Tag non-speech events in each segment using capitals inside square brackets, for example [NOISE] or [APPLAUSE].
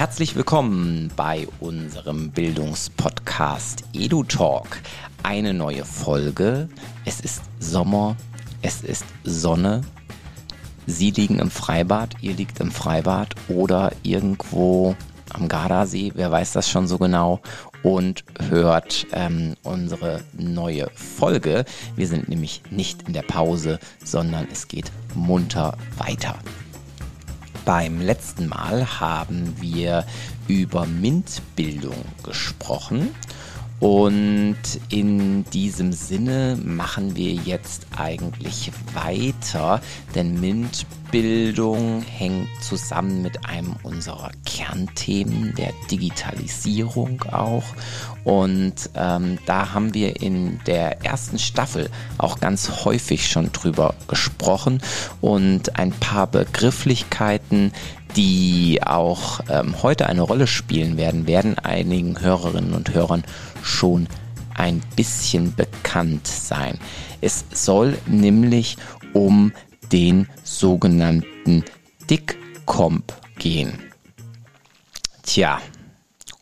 Herzlich willkommen bei unserem Bildungspodcast EduTalk. Eine neue Folge. Es ist Sommer, es ist Sonne. Sie liegen im Freibad, ihr liegt im Freibad oder irgendwo am Gardasee, wer weiß das schon so genau, und hört ähm, unsere neue Folge. Wir sind nämlich nicht in der Pause, sondern es geht munter weiter. Beim letzten Mal haben wir über MINT-Bildung gesprochen und in diesem Sinne machen wir jetzt eigentlich weiter, denn MINT-Bildung hängt zusammen mit einem unserer Kernthemen, der Digitalisierung auch. Und ähm, da haben wir in der ersten Staffel auch ganz häufig schon drüber gesprochen und ein paar Begrifflichkeiten, die auch ähm, heute eine Rolle spielen werden, werden einigen Hörerinnen und Hörern schon ein bisschen bekannt sein. Es soll nämlich um den sogenannten Dickcomp gehen. Tja,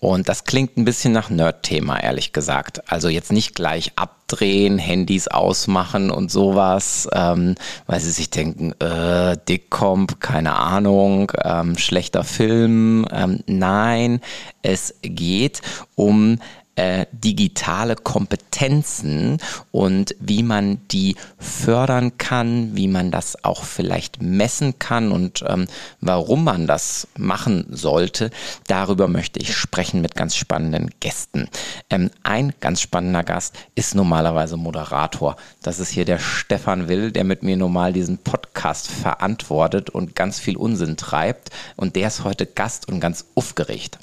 und das klingt ein bisschen nach Nerd-Thema, ehrlich gesagt. Also jetzt nicht gleich abdrehen, Handys ausmachen und sowas, ähm, weil sie sich denken, äh, Dickcomp, keine Ahnung, ähm, schlechter Film. Ähm, nein, es geht um äh, digitale Kompetenzen und wie man die fördern kann, wie man das auch vielleicht messen kann und ähm, warum man das machen sollte. Darüber möchte ich sprechen mit ganz spannenden Gästen. Ähm, ein ganz spannender Gast ist normalerweise Moderator. Das ist hier der Stefan Will, der mit mir normal diesen Podcast verantwortet und ganz viel Unsinn treibt. Und der ist heute Gast und ganz aufgeregt.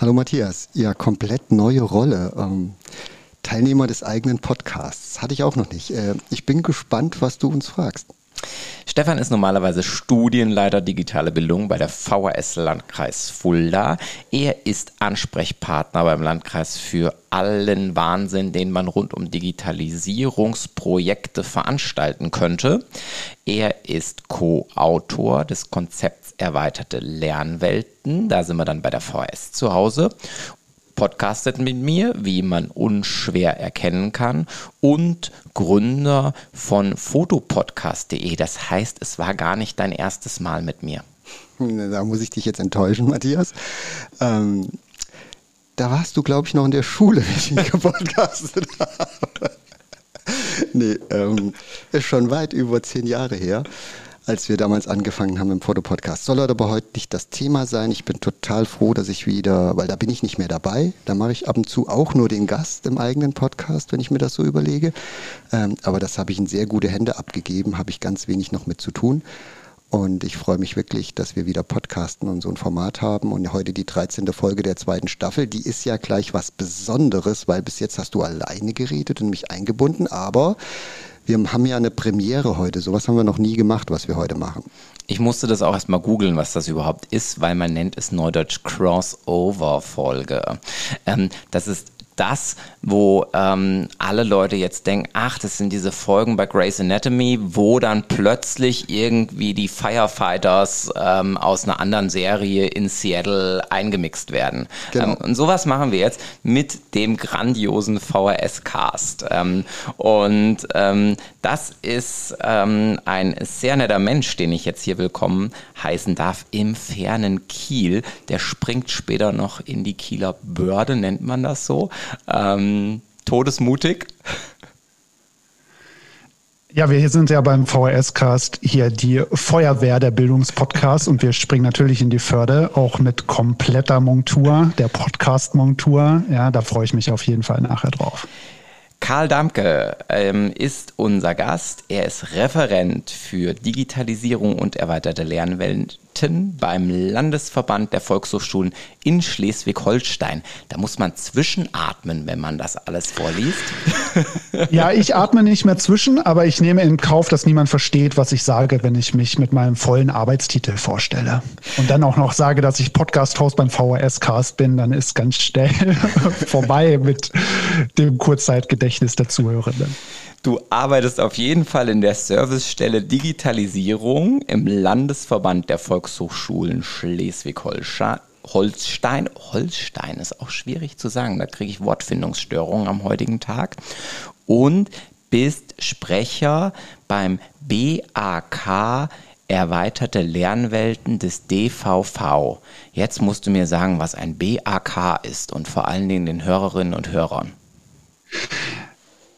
Hallo Matthias, ja, komplett neue Rolle. Ähm, Teilnehmer des eigenen Podcasts. Hatte ich auch noch nicht. Äh, ich bin gespannt, was du uns fragst. Stefan ist normalerweise Studienleiter digitale Bildung bei der VHS Landkreis Fulda. Er ist Ansprechpartner beim Landkreis für allen Wahnsinn, den man rund um Digitalisierungsprojekte veranstalten könnte. Er ist Co-Autor des Konzepts Erweiterte Lernwelten. Da sind wir dann bei der VHS zu Hause podcastet mit mir, wie man unschwer erkennen kann, und Gründer von fotopodcast.de. Das heißt, es war gar nicht dein erstes Mal mit mir. Da muss ich dich jetzt enttäuschen, Matthias. Ähm, da warst du, glaube ich, noch in der Schule, [LAUGHS] wie ich gepodcastet habe. nee, ähm, ist schon weit über zehn Jahre her als wir damals angefangen haben im Fotopodcast. Soll aber heute nicht das Thema sein. Ich bin total froh, dass ich wieder, weil da bin ich nicht mehr dabei. Da mache ich ab und zu auch nur den Gast im eigenen Podcast, wenn ich mir das so überlege. Ähm, aber das habe ich in sehr gute Hände abgegeben, habe ich ganz wenig noch mit zu tun. Und ich freue mich wirklich, dass wir wieder Podcasten und so ein Format haben. Und heute die 13. Folge der zweiten Staffel. Die ist ja gleich was Besonderes, weil bis jetzt hast du alleine geredet und mich eingebunden. Aber wir haben ja eine Premiere heute. Sowas haben wir noch nie gemacht, was wir heute machen. Ich musste das auch erstmal googeln, was das überhaupt ist, weil man nennt es Neudeutsch Crossover-Folge. Ähm, das ist das, wo ähm, alle Leute jetzt denken, ach, das sind diese Folgen bei Grey's Anatomy, wo dann plötzlich irgendwie die Firefighters ähm, aus einer anderen Serie in Seattle eingemixt werden. Genau. Ähm, und sowas machen wir jetzt mit dem grandiosen VHS-Cast. Ähm, und ähm, das ist ähm, ein sehr netter Mensch, den ich jetzt hier willkommen heißen darf, im fernen Kiel. Der springt später noch in die Kieler Börde, nennt man das so. Ähm, todesmutig. Ja, wir sind ja beim VHS-Cast hier die Feuerwehr der Bildungspodcasts und wir springen natürlich in die Förde, auch mit kompletter Montur, der Podcast-Montur. Ja, da freue ich mich auf jeden Fall nachher drauf. Karl Damke ähm, ist unser Gast. Er ist Referent für Digitalisierung und erweiterte Lernwelt Experten beim Landesverband der Volkshochschulen in Schleswig-Holstein. Da muss man zwischenatmen, wenn man das alles vorliest. [LAUGHS] Ja, ich atme nicht mehr zwischen, aber ich nehme in Kauf, dass niemand versteht, was ich sage, wenn ich mich mit meinem vollen Arbeitstitel vorstelle. Und dann auch noch sage, dass ich Podcast-Host beim VHS-Cast bin, dann ist ganz schnell [LAUGHS] vorbei mit dem Kurzzeitgedächtnis der Zuhörenden. Du arbeitest auf jeden Fall in der Servicestelle Digitalisierung im Landesverband der Volkshochschulen Schleswig-Holstein Holstein. Ist auch schwierig zu sagen, da kriege ich Wortfindungsstörungen am heutigen Tag. Und bist Sprecher beim BAK Erweiterte Lernwelten des DVV. Jetzt musst du mir sagen, was ein BAK ist und vor allen Dingen den Hörerinnen und Hörern.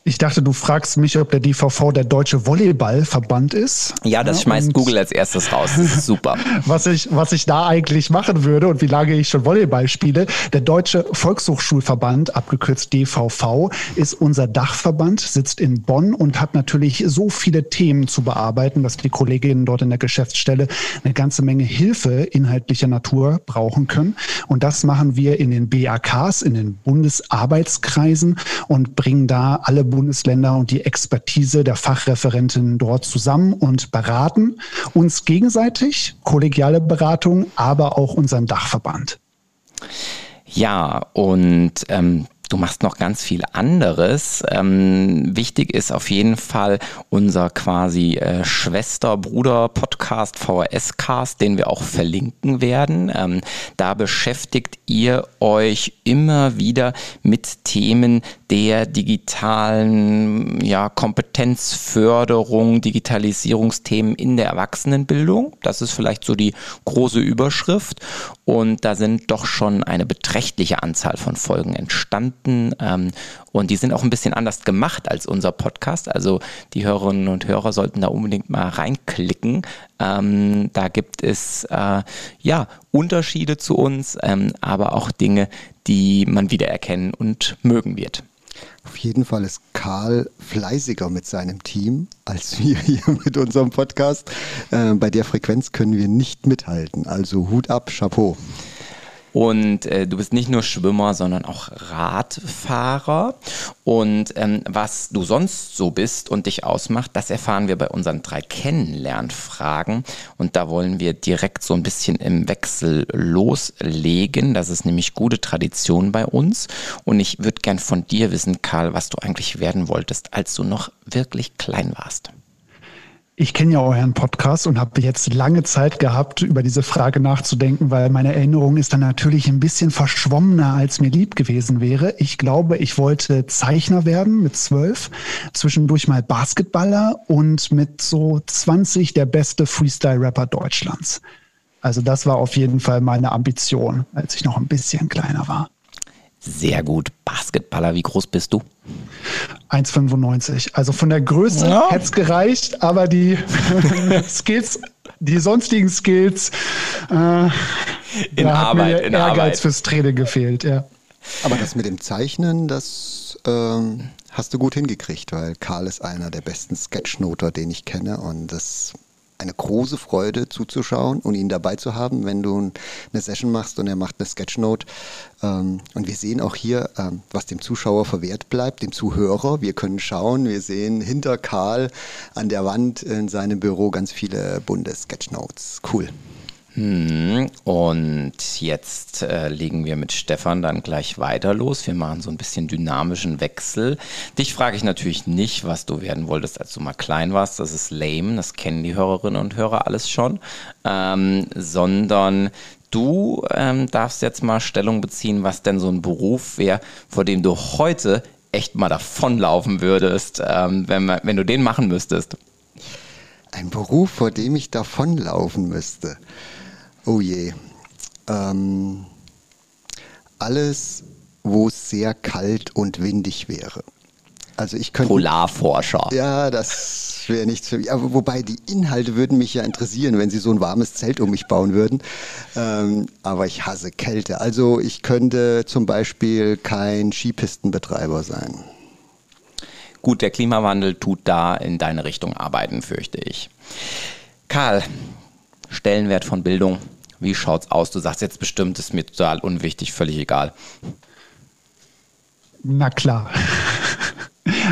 Ich dachte, du fragst mich, ob der DVV der Deutsche Volleyballverband ist. Ja, das schmeißt Google als erstes raus. Das ist super. [LAUGHS] was, ich, was ich da eigentlich machen würde und wie lange ich schon Volleyball spiele. Der Deutsche Volkshochschulverband, abgekürzt DVV, ist unser Dachverband, sitzt in Bonn und hat natürlich so viele Themen zu bearbeiten, dass die Kolleginnen dort in der Geschäftsstelle eine ganze Menge Hilfe inhaltlicher Natur brauchen können. Und das machen wir in den BAKs, in den Bundesarbeitskreisen und bringen da alle Bundesländer und die Expertise der Fachreferentinnen dort zusammen und beraten uns gegenseitig, kollegiale Beratung, aber auch unseren Dachverband. Ja, und ähm, Du machst noch ganz viel anderes. Ähm, wichtig ist auf jeden Fall unser quasi äh, Schwester-Bruder-Podcast VHS-Cast, den wir auch verlinken werden. Ähm, da beschäftigt ihr euch immer wieder mit Themen der digitalen ja, Kompetenzförderung, Digitalisierungsthemen in der Erwachsenenbildung. Das ist vielleicht so die große Überschrift. Und da sind doch schon eine beträchtliche Anzahl von Folgen entstanden. Ähm, und die sind auch ein bisschen anders gemacht als unser Podcast. Also die Hörerinnen und Hörer sollten da unbedingt mal reinklicken. Ähm, da gibt es äh, ja Unterschiede zu uns, ähm, aber auch Dinge, die man wiedererkennen und mögen wird. Auf jeden Fall ist Karl fleißiger mit seinem Team als [LAUGHS] wir hier mit unserem Podcast. Äh, bei der Frequenz können wir nicht mithalten. Also Hut ab, Chapeau. Und äh, du bist nicht nur Schwimmer, sondern auch Radfahrer. Und ähm, was du sonst so bist und dich ausmacht, das erfahren wir bei unseren drei Kennenlernfragen. Und da wollen wir direkt so ein bisschen im Wechsel loslegen. Das ist nämlich gute Tradition bei uns. Und ich würde gern von dir wissen, Karl, was du eigentlich werden wolltest, als du noch wirklich klein warst. Ich kenne ja euren Podcast und habe jetzt lange Zeit gehabt, über diese Frage nachzudenken, weil meine Erinnerung ist dann natürlich ein bisschen verschwommener, als mir lieb gewesen wäre. Ich glaube, ich wollte Zeichner werden mit zwölf, zwischendurch mal Basketballer und mit so 20 der beste Freestyle-Rapper Deutschlands. Also das war auf jeden Fall meine Ambition, als ich noch ein bisschen kleiner war. Sehr gut. Basketballer, wie groß bist du? 1,95. Also von der Größe ja. hätte es gereicht, aber die [LAUGHS] Skills, die sonstigen Skills, äh, in da Arbeit, hat mir in Ehrgeiz Arbeit. fürs Training gefehlt, ja. Aber das mit dem Zeichnen, das ähm, hast du gut hingekriegt, weil Karl ist einer der besten Sketchnoter, den ich kenne und das eine große Freude zuzuschauen und ihn dabei zu haben, wenn du eine Session machst und er macht eine Sketchnote. Ähm, und wir sehen auch hier, ähm, was dem Zuschauer verwehrt bleibt, dem Zuhörer. Wir können schauen, wir sehen hinter Karl an der Wand in seinem Büro ganz viele bunte Sketchnotes. Cool. Hm, und jetzt äh, legen wir mit Stefan dann gleich weiter los. Wir machen so ein bisschen dynamischen Wechsel. Dich frage ich natürlich nicht, was du werden wolltest, als du mal klein warst. Das ist lame, das kennen die Hörerinnen und Hörer alles schon. Ähm, sondern du ähm, darfst jetzt mal Stellung beziehen, was denn so ein Beruf wäre, vor dem du heute echt mal davonlaufen würdest, ähm, wenn, wenn du den machen müsstest. Ein Beruf, vor dem ich davonlaufen müsste. Oh je. Ähm, alles, wo es sehr kalt und windig wäre. Also ich könnte. Polarforscher. Ja, das wäre nichts für mich. Aber wobei die Inhalte würden mich ja interessieren, wenn sie so ein warmes Zelt um mich bauen würden. Ähm, aber ich hasse Kälte. Also ich könnte zum Beispiel kein Skipistenbetreiber sein. Gut, der Klimawandel tut da in deine Richtung arbeiten, fürchte ich. Karl, Stellenwert von Bildung. Wie schaut's aus? Du sagst jetzt bestimmt, ist mir total unwichtig, völlig egal. Na klar. [LAUGHS]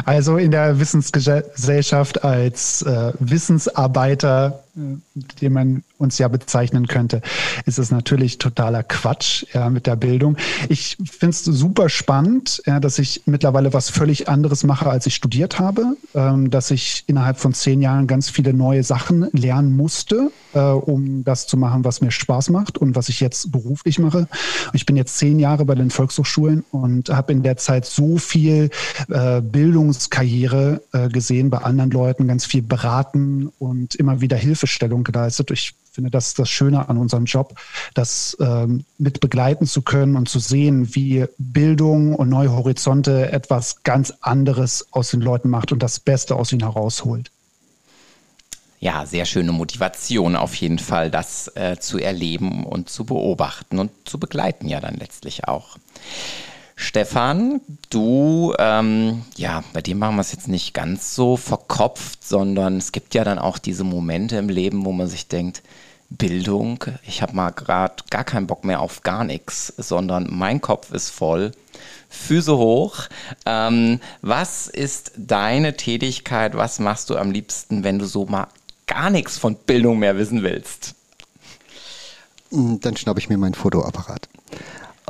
Also in der Wissensgesellschaft als äh, Wissensarbeiter, den man uns ja bezeichnen könnte, ist es natürlich totaler Quatsch ja, mit der Bildung. Ich finde es super spannend, ja, dass ich mittlerweile was völlig anderes mache, als ich studiert habe, ähm, dass ich innerhalb von zehn Jahren ganz viele neue Sachen lernen musste äh, um das zu machen, was mir Spaß macht und was ich jetzt beruflich mache. Ich bin jetzt zehn Jahre bei den Volkshochschulen und habe in der Zeit so viel äh, Bildungskarriere äh, gesehen bei anderen Leuten, ganz viel beraten und immer wieder Hilfestellung geleistet. Ich finde, das ist das Schöne an unserem Job, das ähm, mit begleiten zu können und zu sehen, wie Bildung und neue Horizonte etwas ganz anderes aus den Leuten macht und das Beste aus ihnen herausholt. Ja, sehr schöne Motivation auf jeden Fall, das äh, zu erleben und zu beobachten und zu begleiten ja dann letztlich auch. Stefan, du, ähm, ja, bei dir machen wir es jetzt nicht ganz so verkopft, sondern es gibt ja dann auch diese Momente im Leben, wo man sich denkt, Bildung, ich habe mal gerade gar keinen Bock mehr auf gar nichts, sondern mein Kopf ist voll. Füße hoch. Ähm, was ist deine Tätigkeit? Was machst du am liebsten, wenn du so mal gar nichts von Bildung mehr wissen willst? Dann schnappe ich mir meinen Fotoapparat.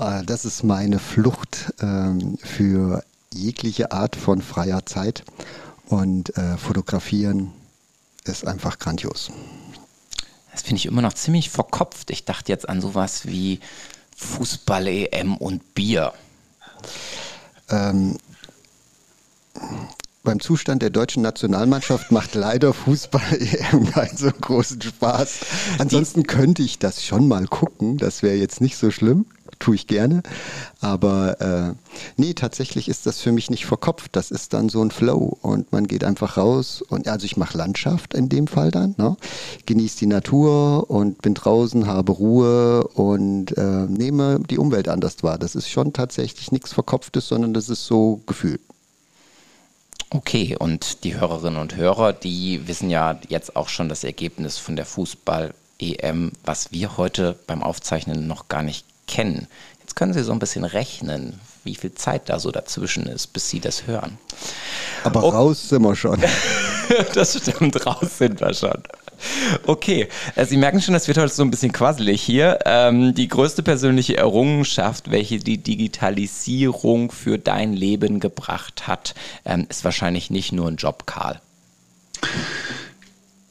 Äh, das ist meine Flucht ähm, für jegliche Art von freier Zeit. Und äh, fotografieren ist einfach grandios. Das finde ich immer noch ziemlich verkopft. Ich dachte jetzt an sowas wie Fußball-EM und Bier. Ähm, beim Zustand der deutschen Nationalmannschaft macht leider Fußball [LAUGHS] EM keinen so großen Spaß. Ansonsten könnte ich das schon mal gucken, das wäre jetzt nicht so schlimm tue ich gerne. Aber äh, nee, tatsächlich ist das für mich nicht verkopft. Das ist dann so ein Flow und man geht einfach raus und also ich mache Landschaft in dem Fall dann, ne? genieße die Natur und bin draußen, habe Ruhe und äh, nehme die Umwelt anders wahr. Das ist schon tatsächlich nichts Verkopftes, sondern das ist so Gefühl. Okay, und die Hörerinnen und Hörer, die wissen ja jetzt auch schon das Ergebnis von der Fußball-EM, was wir heute beim Aufzeichnen noch gar nicht kennen. Jetzt können Sie so ein bisschen rechnen, wie viel Zeit da so dazwischen ist, bis Sie das hören. Aber oh. raus sind wir schon. [LAUGHS] das stimmt, raus sind wir schon. Okay, äh, Sie merken schon, das wird heute so ein bisschen quasselig hier. Ähm, die größte persönliche Errungenschaft, welche die Digitalisierung für dein Leben gebracht hat, ähm, ist wahrscheinlich nicht nur ein Job, Karl.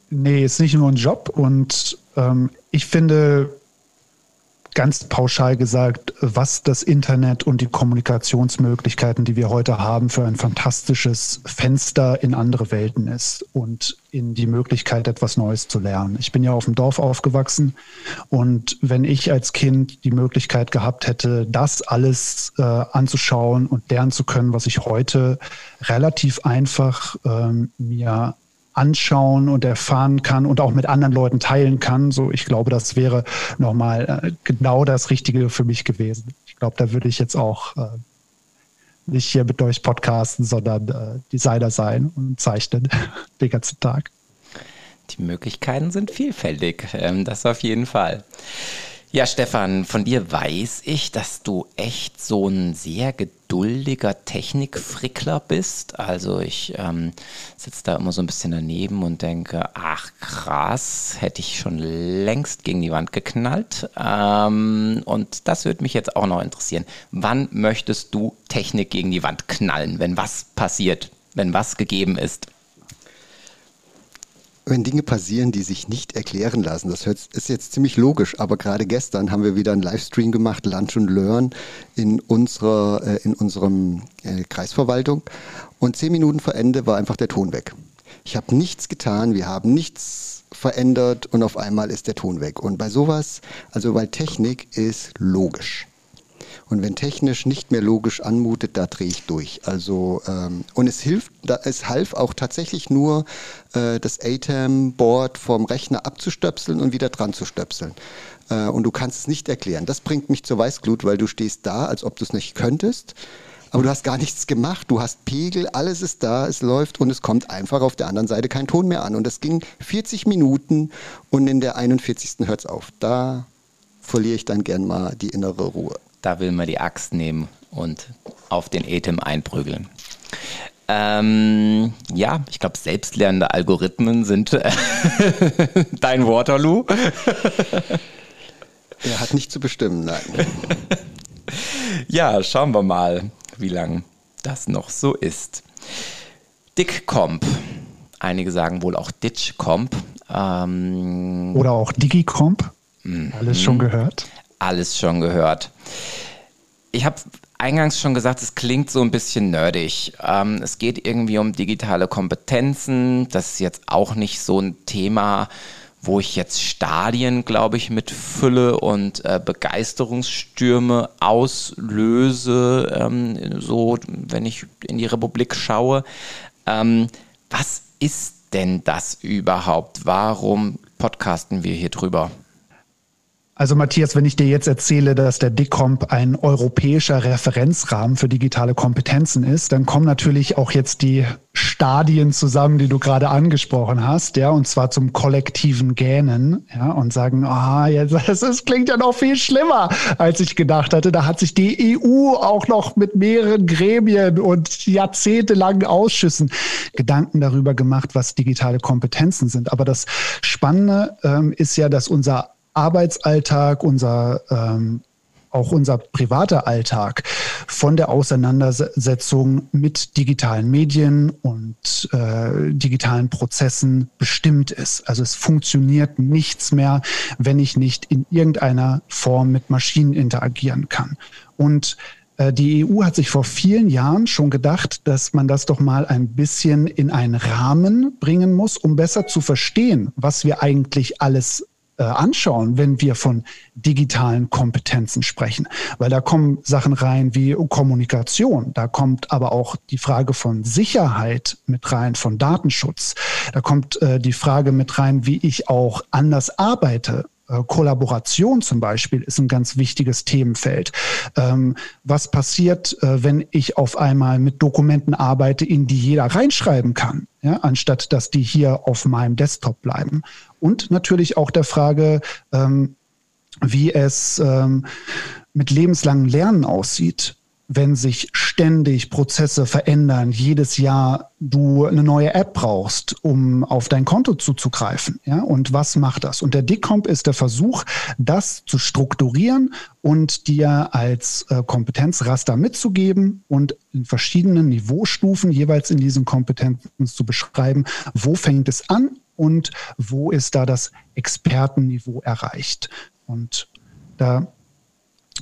Nee, ist nicht nur ein Job und ähm, ich finde, ganz pauschal gesagt, was das Internet und die Kommunikationsmöglichkeiten, die wir heute haben, für ein fantastisches Fenster in andere Welten ist und in die Möglichkeit, etwas Neues zu lernen. Ich bin ja auf dem Dorf aufgewachsen und wenn ich als Kind die Möglichkeit gehabt hätte, das alles äh, anzuschauen und lernen zu können, was ich heute relativ einfach ähm, mir anschauen und erfahren kann und auch mit anderen Leuten teilen kann. So, ich glaube, das wäre nochmal äh, genau das Richtige für mich gewesen. Ich glaube, da würde ich jetzt auch äh, nicht hier mit euch podcasten, sondern äh, Designer sein und zeichnen [LAUGHS] den ganzen Tag. Die Möglichkeiten sind vielfältig, ähm, das auf jeden Fall. Ja, Stefan, von dir weiß ich, dass du echt so ein sehr geduldiger Technikfrickler bist. Also ich ähm, sitze da immer so ein bisschen daneben und denke, ach krass, hätte ich schon längst gegen die Wand geknallt. Ähm, und das würde mich jetzt auch noch interessieren. Wann möchtest du Technik gegen die Wand knallen, wenn was passiert, wenn was gegeben ist? Wenn Dinge passieren, die sich nicht erklären lassen. Das ist jetzt ziemlich logisch, aber gerade gestern haben wir wieder einen Livestream gemacht, Lunch and Learn in unserer, äh, in unserem äh, Kreisverwaltung. Und zehn Minuten vor Ende war einfach der Ton weg. Ich habe nichts getan, wir haben nichts verändert und auf einmal ist der Ton weg. Und bei sowas, also weil Technik ist logisch. Und wenn technisch nicht mehr logisch anmutet, da drehe ich durch. Also ähm, und es hilft, da, es half auch tatsächlich nur, äh, das ATEM-Board vom Rechner abzustöpseln und wieder dran zu stöpseln. Äh, und du kannst es nicht erklären. Das bringt mich zur Weißglut, weil du stehst da, als ob du es nicht könntest. Aber du hast gar nichts gemacht, du hast Pegel, alles ist da, es läuft und es kommt einfach auf der anderen Seite kein Ton mehr an. Und das ging 40 Minuten und in der 41. hört es auf. Da verliere ich dann gern mal die innere Ruhe da will man die Axt nehmen und auf den Etem einprügeln. Ähm, ja, ich glaube, selbstlernende Algorithmen sind äh, [LAUGHS] dein Waterloo. [LAUGHS] er hat nicht zu bestimmen, nein. [LAUGHS] ja, schauen wir mal, wie lang das noch so ist. Dickcomp. Einige sagen wohl auch Ditchcomp. Ähm, Oder auch Digicomp. Mhm. Alles schon gehört? Alles schon gehört. Ich habe eingangs schon gesagt, es klingt so ein bisschen nerdig. Ähm, es geht irgendwie um digitale Kompetenzen. Das ist jetzt auch nicht so ein Thema, wo ich jetzt Stadien, glaube ich, mit Fülle und äh, Begeisterungsstürme auslöse, ähm, so wenn ich in die Republik schaue. Ähm, was ist denn das überhaupt? Warum podcasten wir hier drüber? Also Matthias, wenn ich dir jetzt erzähle, dass der DICOMP ein europäischer Referenzrahmen für digitale Kompetenzen ist, dann kommen natürlich auch jetzt die Stadien zusammen, die du gerade angesprochen hast, ja, und zwar zum kollektiven Gähnen, ja, und sagen, ah, jetzt, [LAUGHS] das, das klingt ja noch viel schlimmer, als ich gedacht hatte. Da hat sich die EU auch noch mit mehreren Gremien und jahrzehntelangen Ausschüssen Gedanken darüber gemacht, was digitale Kompetenzen sind. Aber das Spannende ähm, ist ja, dass unser Arbeitsalltag, unser ähm, auch unser privater Alltag von der Auseinandersetzung mit digitalen Medien und äh, digitalen Prozessen bestimmt ist. Also es funktioniert nichts mehr, wenn ich nicht in irgendeiner Form mit Maschinen interagieren kann. Und äh, die EU hat sich vor vielen Jahren schon gedacht, dass man das doch mal ein bisschen in einen Rahmen bringen muss, um besser zu verstehen, was wir eigentlich alles anschauen, wenn wir von digitalen Kompetenzen sprechen. Weil da kommen Sachen rein wie Kommunikation, da kommt aber auch die Frage von Sicherheit mit rein, von Datenschutz. Da kommt äh, die Frage mit rein, wie ich auch anders arbeite, äh, Kollaboration zum Beispiel ist ein ganz wichtiges Themenfeld. Ähm, was passiert, äh, wenn ich auf einmal mit Dokumenten arbeite, in die jeder reinschreiben kann, ja, anstatt dass die hier auf meinem Desktop bleiben? Und natürlich auch der Frage, ähm, wie es ähm, mit lebenslangem Lernen aussieht wenn sich ständig Prozesse verändern, jedes Jahr du eine neue App brauchst, um auf dein Konto zuzugreifen. Ja? Und was macht das? Und der DICOMP ist der Versuch, das zu strukturieren und dir als äh, Kompetenzraster mitzugeben und in verschiedenen Niveaustufen jeweils in diesen Kompetenzen zu beschreiben, wo fängt es an und wo ist da das Expertenniveau erreicht. Und da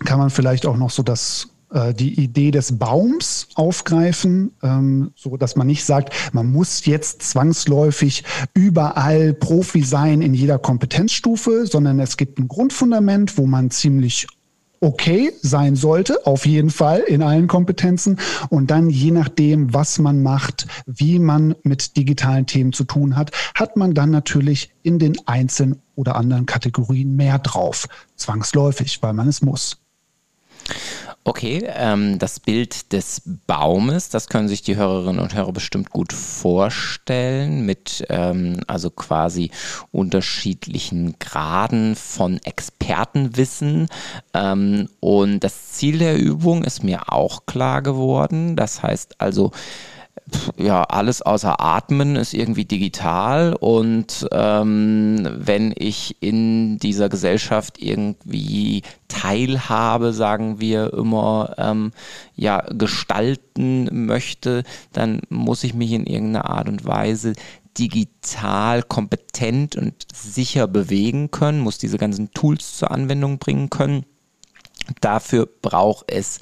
kann man vielleicht auch noch so das die Idee des Baums aufgreifen, ähm, so dass man nicht sagt, man muss jetzt zwangsläufig überall Profi sein in jeder Kompetenzstufe, sondern es gibt ein Grundfundament, wo man ziemlich okay sein sollte, auf jeden Fall in allen Kompetenzen. Und dann je nachdem, was man macht, wie man mit digitalen Themen zu tun hat, hat man dann natürlich in den einzelnen oder anderen Kategorien mehr drauf. Zwangsläufig, weil man es muss. Okay, ähm, das Bild des Baumes, das können sich die Hörerinnen und Hörer bestimmt gut vorstellen, mit ähm, also quasi unterschiedlichen Graden von Expertenwissen. Ähm, und das Ziel der Übung ist mir auch klar geworden. Das heißt also, ja, alles außer Atmen ist irgendwie digital und ähm, wenn ich in dieser Gesellschaft irgendwie Teilhabe, sagen wir immer, ähm, ja, gestalten möchte, dann muss ich mich in irgendeiner Art und Weise digital kompetent und sicher bewegen können, muss diese ganzen Tools zur Anwendung bringen können. Dafür braucht es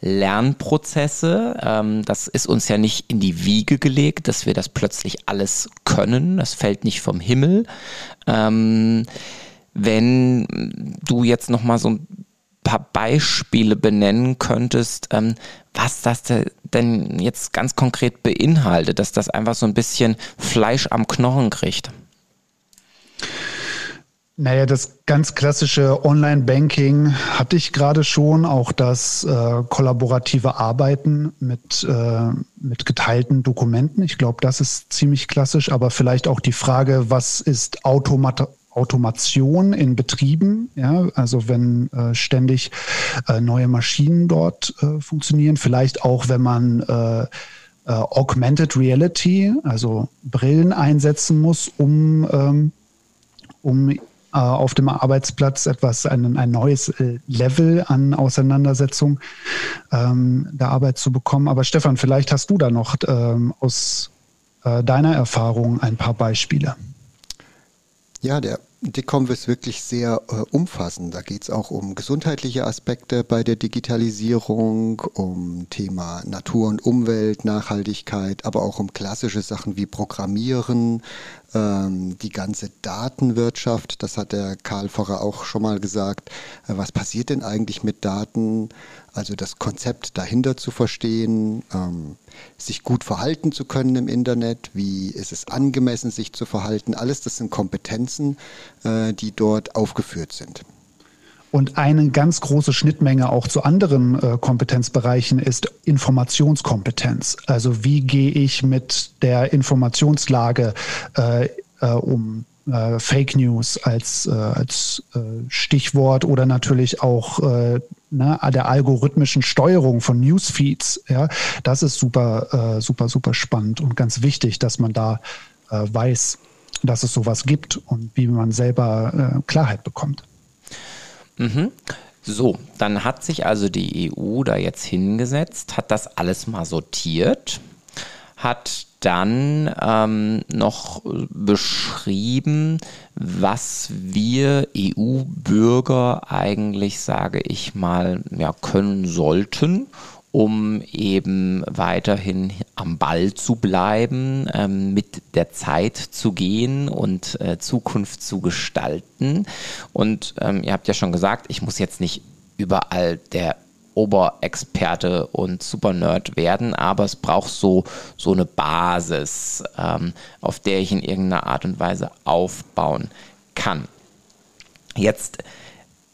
Lernprozesse. Ähm, das ist uns ja nicht in die Wiege gelegt, dass wir das plötzlich alles können. Das fällt nicht vom Himmel. Ähm, wenn du jetzt noch mal so ein paar Beispiele benennen könntest, ähm, was das denn jetzt ganz konkret beinhaltet, dass das einfach so ein bisschen Fleisch am Knochen kriegt. Naja, das ganz klassische Online-Banking hatte ich gerade schon, auch das äh, kollaborative Arbeiten mit, äh, mit geteilten Dokumenten. Ich glaube, das ist ziemlich klassisch, aber vielleicht auch die Frage, was ist Automat Automation in Betrieben, ja, also wenn äh, ständig äh, neue Maschinen dort äh, funktionieren, vielleicht auch wenn man äh, Augmented Reality, also Brillen einsetzen muss, um ähm, um auf dem Arbeitsplatz etwas, ein, ein neues äh, Level an Auseinandersetzung ähm, der Arbeit zu bekommen. Aber Stefan, vielleicht hast du da noch ähm, aus äh, deiner Erfahrung ein paar Beispiele. Ja, der DICOM ist wirklich sehr äh, umfassend. Da geht es auch um gesundheitliche Aspekte bei der Digitalisierung, um Thema Natur und Umwelt, Nachhaltigkeit, aber auch um klassische Sachen wie Programmieren, ähm, die ganze Datenwirtschaft. Das hat der Karl Vorher auch schon mal gesagt. Äh, was passiert denn eigentlich mit Daten? Also das Konzept dahinter zu verstehen, ähm, sich gut verhalten zu können im Internet, wie ist es angemessen, sich zu verhalten. Alles das sind Kompetenzen, äh, die dort aufgeführt sind. Und eine ganz große Schnittmenge auch zu anderen äh, Kompetenzbereichen ist Informationskompetenz. Also wie gehe ich mit der Informationslage äh, äh, um? Äh, Fake News als, äh, als äh, Stichwort oder natürlich auch ne, der algorithmischen Steuerung von Newsfeeds. Ja, das ist super, super, super spannend und ganz wichtig, dass man da weiß, dass es sowas gibt und wie man selber äh, Klarheit bekommt. Mhm. So, dann hat sich also die EU da jetzt hingesetzt, hat das alles mal sortiert, hat dann ähm, noch beschrieben, was wir EU-Bürger eigentlich, sage ich mal, ja, können sollten um eben weiterhin am Ball zu bleiben, ähm, mit der Zeit zu gehen und äh, Zukunft zu gestalten. Und ähm, ihr habt ja schon gesagt, ich muss jetzt nicht überall der Oberexperte und Supernerd werden, aber es braucht so, so eine Basis, ähm, auf der ich in irgendeiner Art und Weise aufbauen kann. Jetzt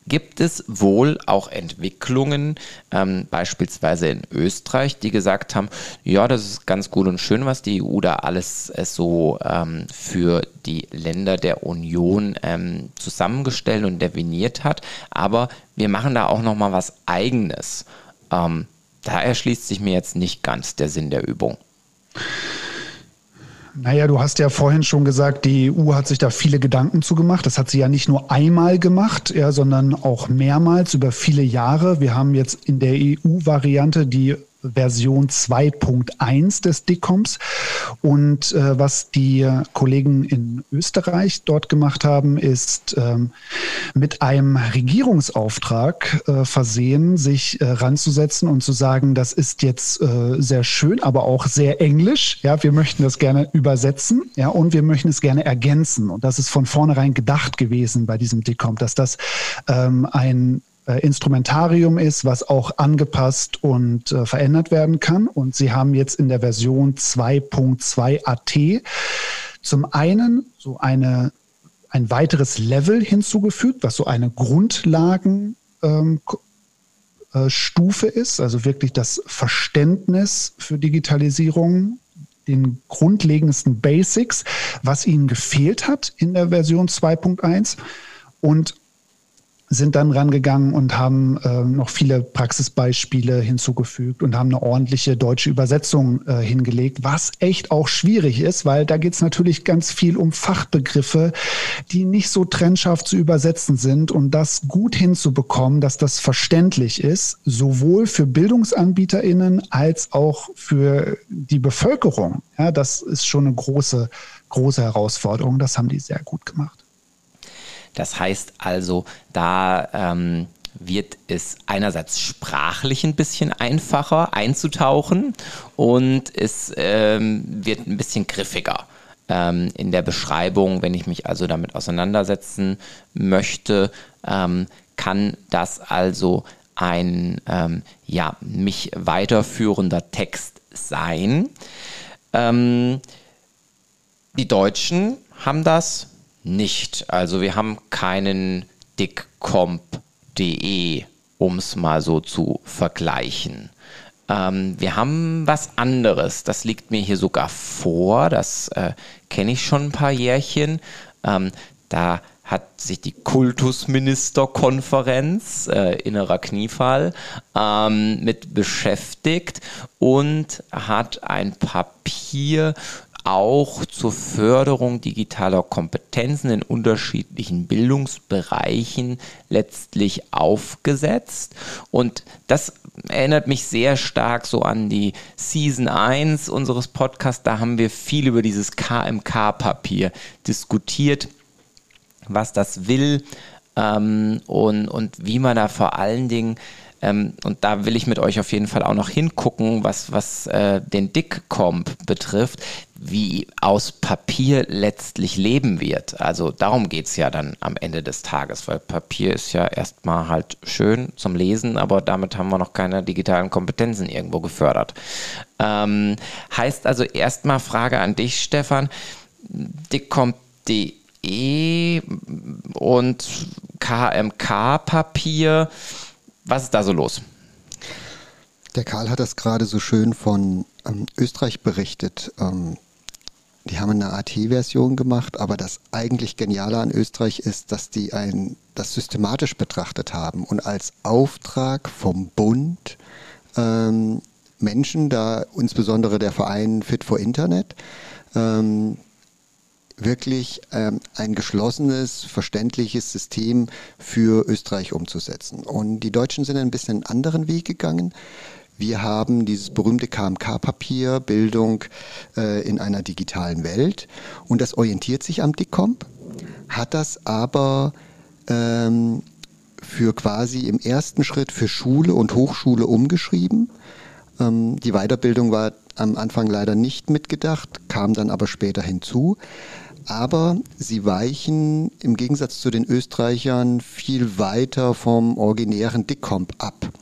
gibt es wohl auch Entwicklungen, ähm, beispielsweise in Österreich, die gesagt haben, ja, das ist ganz gut und schön, was die EU da alles äh, so ähm, für die Länder der Union ähm, zusammengestellt und definiert hat, aber wir machen da auch noch mal was Eigenes. Ähm, da erschließt sich mir jetzt nicht ganz der Sinn der Übung. Naja, du hast ja vorhin schon gesagt, die EU hat sich da viele Gedanken zu gemacht. Das hat sie ja nicht nur einmal gemacht, ja, sondern auch mehrmals über viele Jahre. Wir haben jetzt in der EU-Variante die Version 2.1 des DICOMs. Und äh, was die Kollegen in Österreich dort gemacht haben, ist ähm, mit einem Regierungsauftrag äh, versehen, sich äh, ranzusetzen und zu sagen, das ist jetzt äh, sehr schön, aber auch sehr englisch. Ja, wir möchten das gerne übersetzen, ja, und wir möchten es gerne ergänzen. Und das ist von vornherein gedacht gewesen bei diesem DICOM, dass das ähm, ein äh, Instrumentarium ist, was auch angepasst und äh, verändert werden kann. Und sie haben jetzt in der Version 2.2 AT zum einen so eine, ein weiteres Level hinzugefügt, was so eine Grundlagen ähm, äh, Stufe ist, also wirklich das Verständnis für Digitalisierung, den grundlegendsten Basics, was ihnen gefehlt hat in der Version 2.1 und sind dann rangegangen und haben äh, noch viele Praxisbeispiele hinzugefügt und haben eine ordentliche deutsche Übersetzung äh, hingelegt, was echt auch schwierig ist, weil da geht es natürlich ganz viel um Fachbegriffe, die nicht so trennscharf zu übersetzen sind und das gut hinzubekommen, dass das verständlich ist, sowohl für BildungsanbieterInnen als auch für die Bevölkerung. Ja, das ist schon eine große, große Herausforderung. Das haben die sehr gut gemacht. Das heißt also, da ähm, wird es einerseits sprachlich ein bisschen einfacher einzutauchen und es ähm, wird ein bisschen griffiger ähm, in der Beschreibung, wenn ich mich also damit auseinandersetzen möchte, ähm, kann das also ein ähm, ja, mich weiterführender Text sein. Ähm, die Deutschen haben das nicht. Also wir haben keinen dickcomp.de, um es mal so zu vergleichen. Ähm, wir haben was anderes, das liegt mir hier sogar vor, das äh, kenne ich schon ein paar Jährchen. Ähm, da hat sich die Kultusministerkonferenz, äh, innerer Kniefall, ähm, mit beschäftigt und hat ein Papier auch zur Förderung digitaler Kompetenzen in unterschiedlichen Bildungsbereichen letztlich aufgesetzt. Und das erinnert mich sehr stark so an die Season 1 unseres Podcasts. Da haben wir viel über dieses KMK-Papier diskutiert was das will ähm, und, und wie man da vor allen Dingen ähm, und da will ich mit euch auf jeden Fall auch noch hingucken, was, was äh, den Dickcomp betrifft, wie aus Papier letztlich leben wird. Also darum geht es ja dann am Ende des Tages, weil Papier ist ja erstmal halt schön zum Lesen, aber damit haben wir noch keine digitalen Kompetenzen irgendwo gefördert. Ähm, heißt also erstmal Frage an dich, Stefan. Dickcomp.de und KMK-Papier was ist da so los? Der Karl hat das gerade so schön von ähm, Österreich berichtet. Ähm, die haben eine AT-Version gemacht, aber das eigentlich Geniale an Österreich ist, dass die ein, das systematisch betrachtet haben und als Auftrag vom Bund ähm, Menschen, da insbesondere der Verein Fit for Internet, ähm, wirklich ähm, ein geschlossenes, verständliches System für Österreich umzusetzen. Und die Deutschen sind ein bisschen einen anderen Weg gegangen. Wir haben dieses berühmte KMK-Papier, Bildung äh, in einer digitalen Welt. Und das orientiert sich am DICOMP, hat das aber ähm, für quasi im ersten Schritt für Schule und Hochschule umgeschrieben. Ähm, die Weiterbildung war am Anfang leider nicht mitgedacht, kam dann aber später hinzu aber sie weichen im Gegensatz zu den Österreichern viel weiter vom originären Dickcomp ab.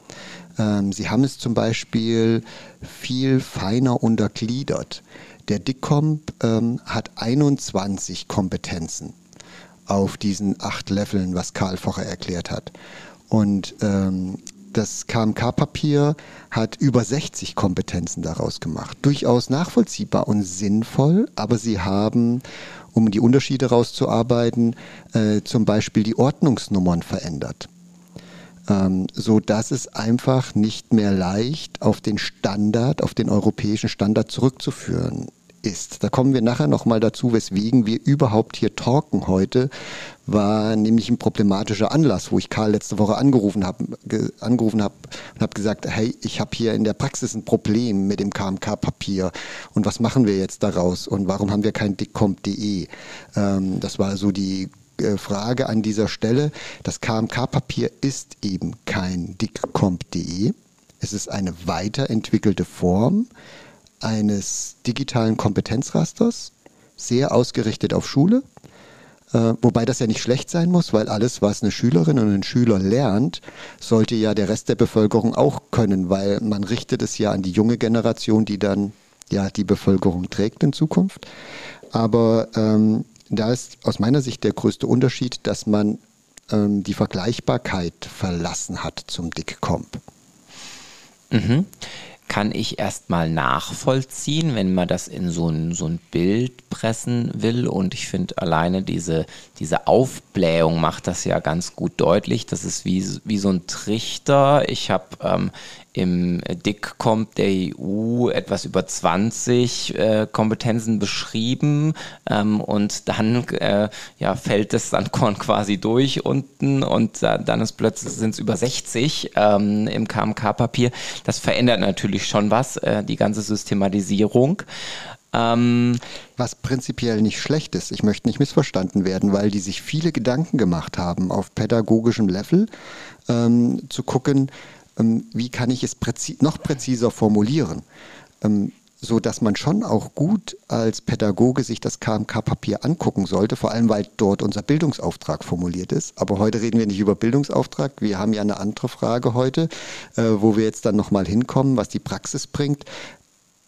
Ähm, sie haben es zum Beispiel viel feiner untergliedert. Der Dickcomp ähm, hat 21 Kompetenzen auf diesen acht Leveln, was Karl vorher erklärt hat. Und ähm, das KMK-Papier hat über 60 Kompetenzen daraus gemacht. Durchaus nachvollziehbar und sinnvoll, aber sie haben um die Unterschiede rauszuarbeiten, äh, zum Beispiel die Ordnungsnummern verändert. Ähm, so dass es einfach nicht mehr leicht auf den Standard, auf den europäischen Standard zurückzuführen ist. Da kommen wir nachher nochmal dazu, weswegen wir überhaupt hier talken heute, war nämlich ein problematischer Anlass, wo ich Karl letzte Woche angerufen habe angerufen hab und habe gesagt, hey, ich habe hier in der Praxis ein Problem mit dem KMK-Papier und was machen wir jetzt daraus und warum haben wir kein dickcomp.de? Ähm, das war so die Frage an dieser Stelle. Das KMK-Papier ist eben kein dickcomp.de. Es ist eine weiterentwickelte Form eines digitalen Kompetenzrasters, sehr ausgerichtet auf Schule, äh, wobei das ja nicht schlecht sein muss, weil alles, was eine Schülerin und ein Schüler lernt, sollte ja der Rest der Bevölkerung auch können, weil man richtet es ja an die junge Generation, die dann ja die Bevölkerung trägt in Zukunft. Aber ähm, da ist aus meiner Sicht der größte Unterschied, dass man ähm, die Vergleichbarkeit verlassen hat zum Dickcomp. Mhm kann ich erstmal nachvollziehen, wenn man das in so ein, so ein Bild pressen will. Und ich finde alleine diese, diese Aufblähung macht das ja ganz gut deutlich. Das ist wie, wie so ein Trichter. Ich habe ähm, im DIC kommt der EU etwas über 20 äh, Kompetenzen beschrieben ähm, und dann äh, ja, fällt das Sandkorn quasi durch unten und äh, dann ist plötzlich sind es über 60 ähm, im KMK-Papier. Das verändert natürlich schon was, äh, die ganze Systematisierung. Ähm, was prinzipiell nicht schlecht ist. Ich möchte nicht missverstanden werden, weil die sich viele Gedanken gemacht haben, auf pädagogischem Level ähm, zu gucken, wie kann ich es präzi noch präziser formulieren, ähm, so dass man schon auch gut als Pädagoge sich das KMK-Papier angucken sollte, vor allem weil dort unser Bildungsauftrag formuliert ist. Aber heute reden wir nicht über Bildungsauftrag. Wir haben ja eine andere Frage heute, äh, wo wir jetzt dann nochmal hinkommen, was die Praxis bringt.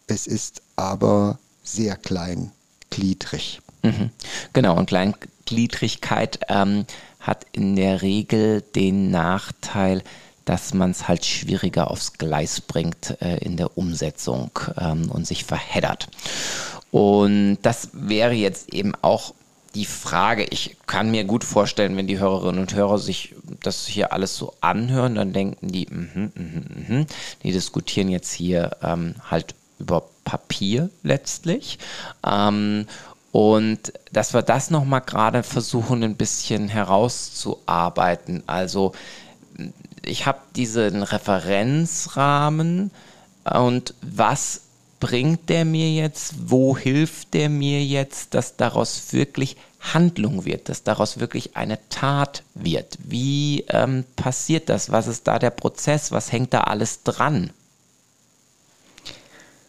Es ist aber sehr kleingliedrig. Mhm. Genau, und Kleingliedrigkeit ähm, hat in der Regel den Nachteil, dass man es halt schwieriger aufs Gleis bringt äh, in der Umsetzung ähm, und sich verheddert. Und das wäre jetzt eben auch die Frage, ich kann mir gut vorstellen, wenn die Hörerinnen und Hörer sich das hier alles so anhören, dann denken die, mh, mh, mh, die diskutieren jetzt hier ähm, halt über Papier letztlich. Ähm, und dass wir das nochmal gerade versuchen, ein bisschen herauszuarbeiten. Also ich habe diesen Referenzrahmen und was bringt der mir jetzt? Wo hilft der mir jetzt, dass daraus wirklich Handlung wird, dass daraus wirklich eine Tat wird? Wie ähm, passiert das? Was ist da der Prozess? Was hängt da alles dran?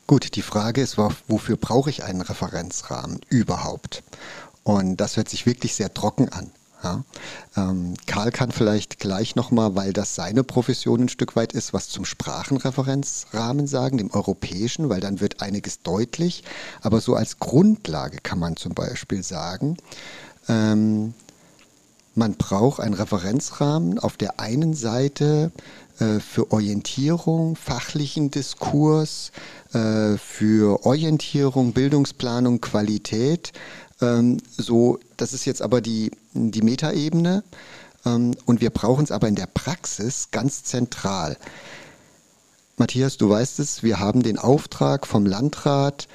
Gut, die Frage ist, wofür brauche ich einen Referenzrahmen überhaupt? Und das hört sich wirklich sehr trocken an. Ja. Ähm, Karl kann vielleicht gleich nochmal, weil das seine Profession ein Stück weit ist, was zum Sprachenreferenzrahmen sagen, dem europäischen, weil dann wird einiges deutlich. Aber so als Grundlage kann man zum Beispiel sagen, ähm, man braucht einen Referenzrahmen auf der einen Seite äh, für Orientierung, fachlichen Diskurs, äh, für Orientierung, Bildungsplanung, Qualität, ähm, so, das ist jetzt aber die, die Metaebene ähm, und wir brauchen es aber in der Praxis ganz zentral. Matthias, du weißt es, wir haben den Auftrag vom Landrat,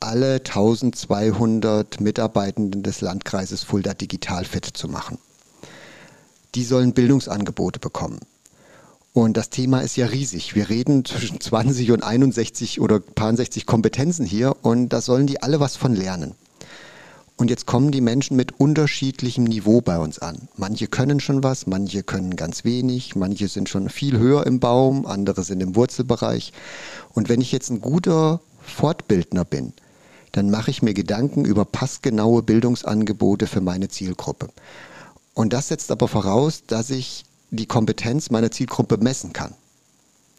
alle 1200 Mitarbeitenden des Landkreises Fulda digital fit zu machen. Die sollen Bildungsangebote bekommen. Und das Thema ist ja riesig. Wir reden zwischen 20 und 61 oder 60 Kompetenzen hier und da sollen die alle was von lernen. Und jetzt kommen die Menschen mit unterschiedlichem Niveau bei uns an. Manche können schon was, manche können ganz wenig, manche sind schon viel höher im Baum, andere sind im Wurzelbereich. Und wenn ich jetzt ein guter Fortbildner bin, dann mache ich mir Gedanken über passgenaue Bildungsangebote für meine Zielgruppe. Und das setzt aber voraus, dass ich die Kompetenz meiner Zielgruppe messen kann.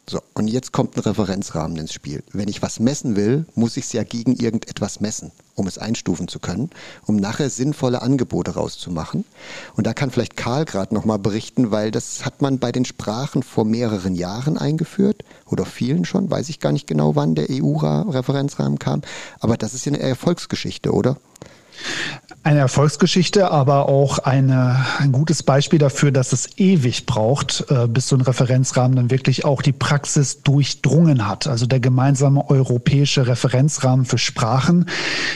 So, und jetzt kommt ein Referenzrahmen ins Spiel. Wenn ich was messen will, muss ich es ja gegen irgendetwas messen, um es einstufen zu können, um nachher sinnvolle Angebote rauszumachen. Und da kann vielleicht Karl gerade nochmal berichten, weil das hat man bei den Sprachen vor mehreren Jahren eingeführt oder vielen schon, weiß ich gar nicht genau, wann der EU-Referenzrahmen kam. Aber das ist ja eine Erfolgsgeschichte, oder? Eine Erfolgsgeschichte, aber auch eine, ein gutes Beispiel dafür, dass es ewig braucht, äh, bis so ein Referenzrahmen dann wirklich auch die Praxis durchdrungen hat. Also der gemeinsame europäische Referenzrahmen für Sprachen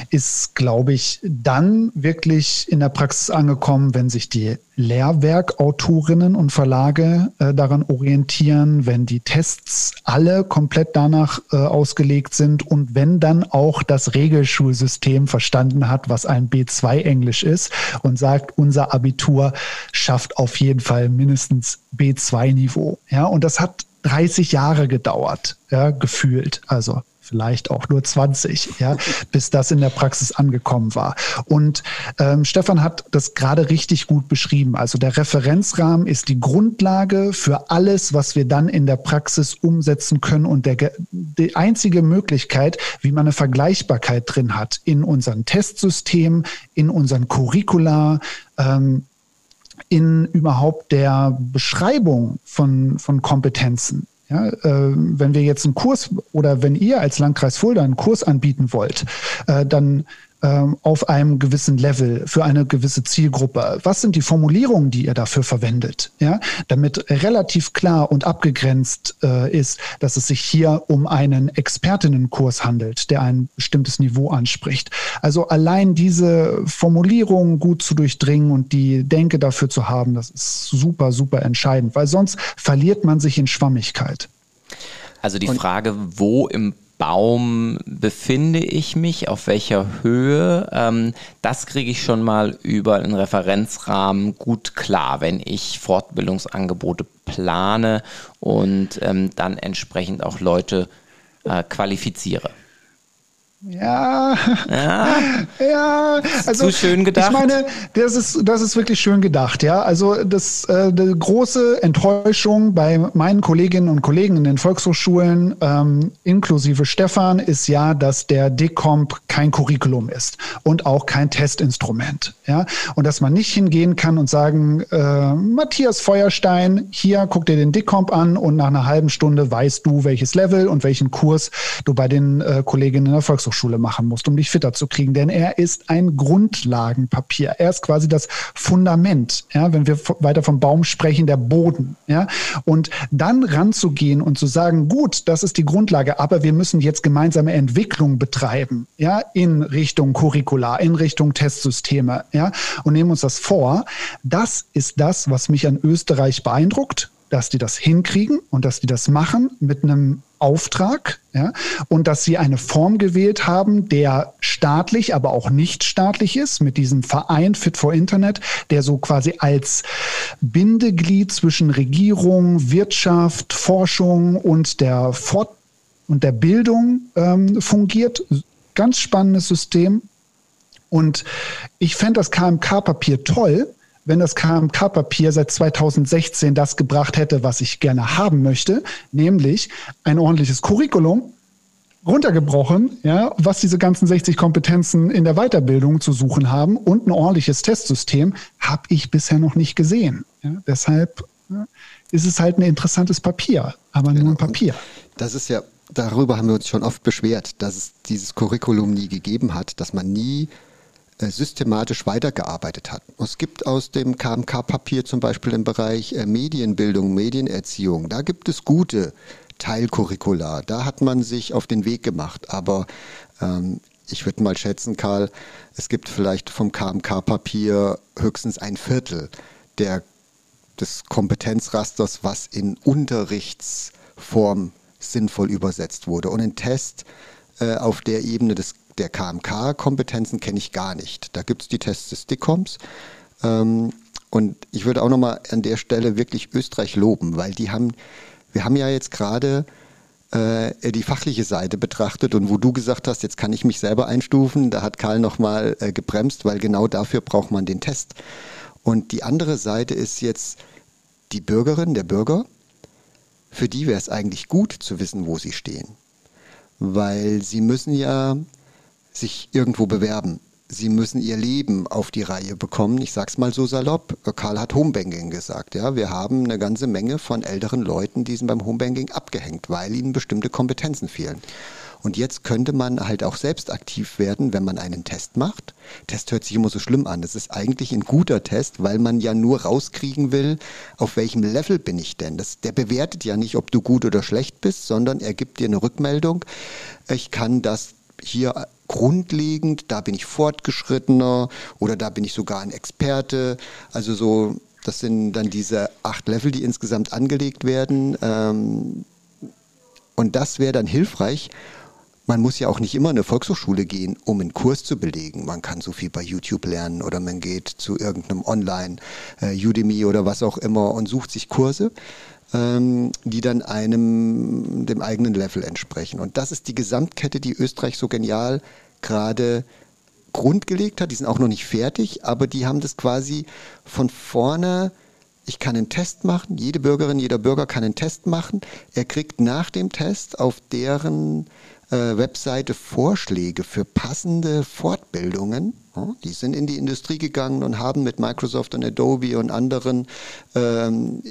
ist, glaube ich, dann wirklich in der Praxis angekommen, wenn sich die Lehrwerkautorinnen und Verlage äh, daran orientieren, wenn die Tests alle komplett danach äh, ausgelegt sind und wenn dann auch das Regelschulsystem verstanden hat, was ein B2 Englisch ist und sagt, unser Abitur schafft auf jeden Fall mindestens B2 Niveau. Ja, und das hat 30 Jahre gedauert, ja, gefühlt. Also vielleicht auch nur 20, ja, bis das in der Praxis angekommen war. Und ähm, Stefan hat das gerade richtig gut beschrieben. Also der Referenzrahmen ist die Grundlage für alles, was wir dann in der Praxis umsetzen können und der, die einzige Möglichkeit, wie man eine Vergleichbarkeit drin hat in unseren Testsystemen, in unseren Curricula, ähm, in überhaupt der Beschreibung von, von Kompetenzen. Ja, äh, wenn wir jetzt einen Kurs oder wenn ihr als Landkreis Fulda einen Kurs anbieten wollt, äh, dann auf einem gewissen Level für eine gewisse Zielgruppe. Was sind die Formulierungen, die ihr dafür verwendet? Ja, damit relativ klar und abgegrenzt äh, ist, dass es sich hier um einen Expertinnenkurs handelt, der ein bestimmtes Niveau anspricht. Also allein diese Formulierungen gut zu durchdringen und die Denke dafür zu haben, das ist super, super entscheidend, weil sonst verliert man sich in Schwammigkeit. Also die Frage, wo im Baum befinde ich mich, auf welcher Höhe, ähm, das kriege ich schon mal über einen Referenzrahmen gut klar, wenn ich Fortbildungsangebote plane und ähm, dann entsprechend auch Leute äh, qualifiziere. Ja, ja, [LAUGHS] ja. Also, zu schön gedacht. Ich meine, das ist, das ist wirklich schön gedacht, ja. Also das, äh, die große Enttäuschung bei meinen Kolleginnen und Kollegen in den Volkshochschulen, ähm, inklusive Stefan, ist ja, dass der DECOMP kein Curriculum ist und auch kein Testinstrument, ja. Und dass man nicht hingehen kann und sagen, äh, Matthias Feuerstein, hier guck dir den DECOMP an und nach einer halben Stunde weißt du, welches Level und welchen Kurs du bei den äh, Kolleginnen in der Volkshochschule Volkshochschule machen musst, um dich fitter zu kriegen. Denn er ist ein Grundlagenpapier. Er ist quasi das Fundament. Ja, wenn wir weiter vom Baum sprechen, der Boden. Ja, und dann ranzugehen und zu sagen, gut, das ist die Grundlage, aber wir müssen jetzt gemeinsame Entwicklung betreiben. Ja, in Richtung Curricula, in Richtung Testsysteme. Ja, und nehmen uns das vor. Das ist das, was mich an Österreich beeindruckt dass die das hinkriegen und dass die das machen mit einem Auftrag ja, und dass sie eine Form gewählt haben, der staatlich, aber auch nicht staatlich ist, mit diesem Verein Fit for Internet, der so quasi als Bindeglied zwischen Regierung, Wirtschaft, Forschung und der Fort und der Bildung ähm, fungiert. Ganz spannendes System. Und ich fände das KMK-Papier toll, wenn das KMK-Papier seit 2016 das gebracht hätte, was ich gerne haben möchte, nämlich ein ordentliches Curriculum, runtergebrochen, ja, was diese ganzen 60 Kompetenzen in der Weiterbildung zu suchen haben und ein ordentliches Testsystem, habe ich bisher noch nicht gesehen. Ja, deshalb ja, ist es halt ein interessantes Papier, aber genau. nur ein Papier. Das ist ja, darüber haben wir uns schon oft beschwert, dass es dieses Curriculum nie gegeben hat, dass man nie systematisch weitergearbeitet hat. Es gibt aus dem KMK-Papier zum Beispiel im Bereich äh, Medienbildung, Medienerziehung, da gibt es gute Teilcurricula. Da hat man sich auf den Weg gemacht. Aber ähm, ich würde mal schätzen, Karl, es gibt vielleicht vom KMK-Papier höchstens ein Viertel der, des Kompetenzrasters, was in Unterrichtsform sinnvoll übersetzt wurde. Und ein Test äh, auf der Ebene des der KMK-Kompetenzen kenne ich gar nicht. Da gibt es die Tests des DICOMs. Ähm, und ich würde auch nochmal an der Stelle wirklich Österreich loben, weil die haben, wir haben ja jetzt gerade äh, die fachliche Seite betrachtet und wo du gesagt hast, jetzt kann ich mich selber einstufen, da hat Karl nochmal äh, gebremst, weil genau dafür braucht man den Test. Und die andere Seite ist jetzt die Bürgerin, der Bürger. Für die wäre es eigentlich gut zu wissen, wo sie stehen. Weil sie müssen ja sich irgendwo bewerben. Sie müssen ihr Leben auf die Reihe bekommen. Ich sag's mal so salopp. Karl hat Homebanking gesagt. Ja, wir haben eine ganze Menge von älteren Leuten, die sind beim Homebanking abgehängt, weil ihnen bestimmte Kompetenzen fehlen. Und jetzt könnte man halt auch selbst aktiv werden, wenn man einen Test macht. Test hört sich immer so schlimm an. Das ist eigentlich ein guter Test, weil man ja nur rauskriegen will, auf welchem Level bin ich denn. Das, der bewertet ja nicht, ob du gut oder schlecht bist, sondern er gibt dir eine Rückmeldung. Ich kann das hier grundlegend, da bin ich fortgeschrittener oder da bin ich sogar ein Experte. Also so, das sind dann diese acht Level, die insgesamt angelegt werden. Ähm, und das wäre dann hilfreich. Man muss ja auch nicht immer in eine Volkshochschule gehen, um einen Kurs zu belegen. Man kann so viel bei YouTube lernen oder man geht zu irgendeinem Online, äh, Udemy oder was auch immer und sucht sich Kurse ähm, die dann einem, dem eigenen Level entsprechen. Und das ist die Gesamtkette, die Österreich so genial gerade grundgelegt hat. Die sind auch noch nicht fertig, aber die haben das quasi von vorne ich kann einen Test machen, jede Bürgerin, jeder Bürger kann einen Test machen. Er kriegt nach dem Test auf deren äh, Webseite Vorschläge für passende Fortbildungen. Die sind in die Industrie gegangen und haben mit Microsoft und Adobe und anderen ähm,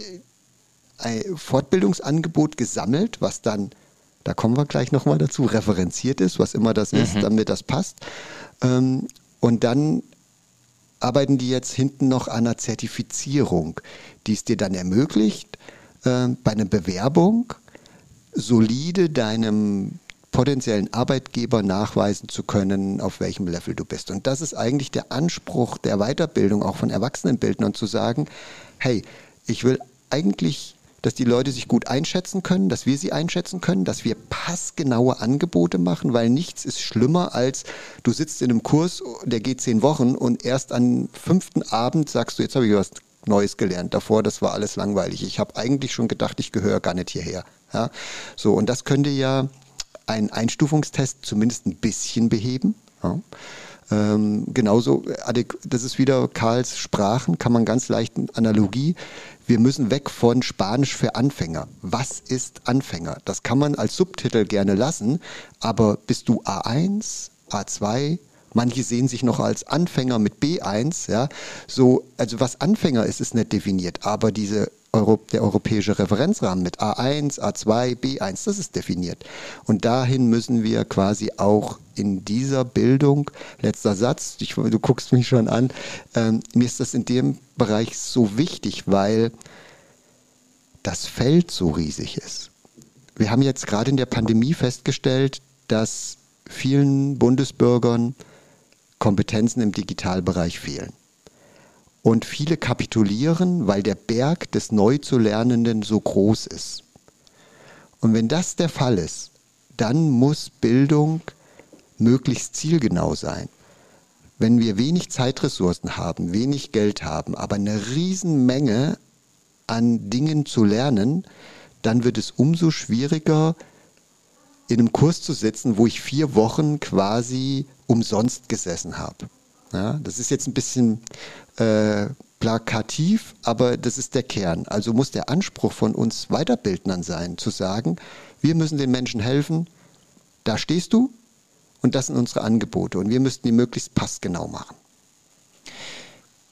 ein Fortbildungsangebot gesammelt, was dann, da kommen wir gleich nochmal dazu, referenziert ist, was immer das mhm. ist, damit das passt. Ähm, und dann arbeiten die jetzt hinten noch an einer Zertifizierung, die es dir dann ermöglicht, äh, bei einer Bewerbung solide deinem potenziellen Arbeitgeber nachweisen zu können, auf welchem Level du bist. Und das ist eigentlich der Anspruch der Weiterbildung auch von Erwachsenenbildnern zu sagen, hey, ich will eigentlich dass die Leute sich gut einschätzen können, dass wir sie einschätzen können, dass wir passgenaue Angebote machen, weil nichts ist schlimmer als du sitzt in einem Kurs, der geht zehn Wochen und erst am fünften Abend sagst du, jetzt habe ich was Neues gelernt. Davor, das war alles langweilig. Ich habe eigentlich schon gedacht, ich gehöre gar nicht hierher. Ja? So, und das könnte ja ein Einstufungstest zumindest ein bisschen beheben. Ja? Ähm, genauso, das ist wieder Karls Sprachen, kann man ganz leicht Analogie. Wir müssen weg von Spanisch für Anfänger. Was ist Anfänger? Das kann man als Subtitel gerne lassen, aber bist du A1, A2, Manche sehen sich noch als Anfänger mit B1, ja. So, also was Anfänger ist, ist nicht definiert, aber diese Euro, der europäische Referenzrahmen mit A1, A2, B1, das ist definiert. Und dahin müssen wir quasi auch in dieser Bildung, letzter Satz, ich, du guckst mich schon an, ähm, mir ist das in dem Bereich so wichtig, weil das Feld so riesig ist. Wir haben jetzt gerade in der Pandemie festgestellt, dass vielen Bundesbürgern Kompetenzen im Digitalbereich fehlen. Und viele kapitulieren, weil der Berg des Neuzulernenden so groß ist. Und wenn das der Fall ist, dann muss Bildung möglichst zielgenau sein. Wenn wir wenig Zeitressourcen haben, wenig Geld haben, aber eine Riesenmenge an Dingen zu lernen, dann wird es umso schwieriger, in einem Kurs zu sitzen, wo ich vier Wochen quasi umsonst gesessen habe. Ja, das ist jetzt ein bisschen äh, plakativ, aber das ist der Kern. Also muss der Anspruch von uns Weiterbildnern sein, zu sagen, wir müssen den Menschen helfen, da stehst du und das sind unsere Angebote und wir müssten die möglichst passgenau machen.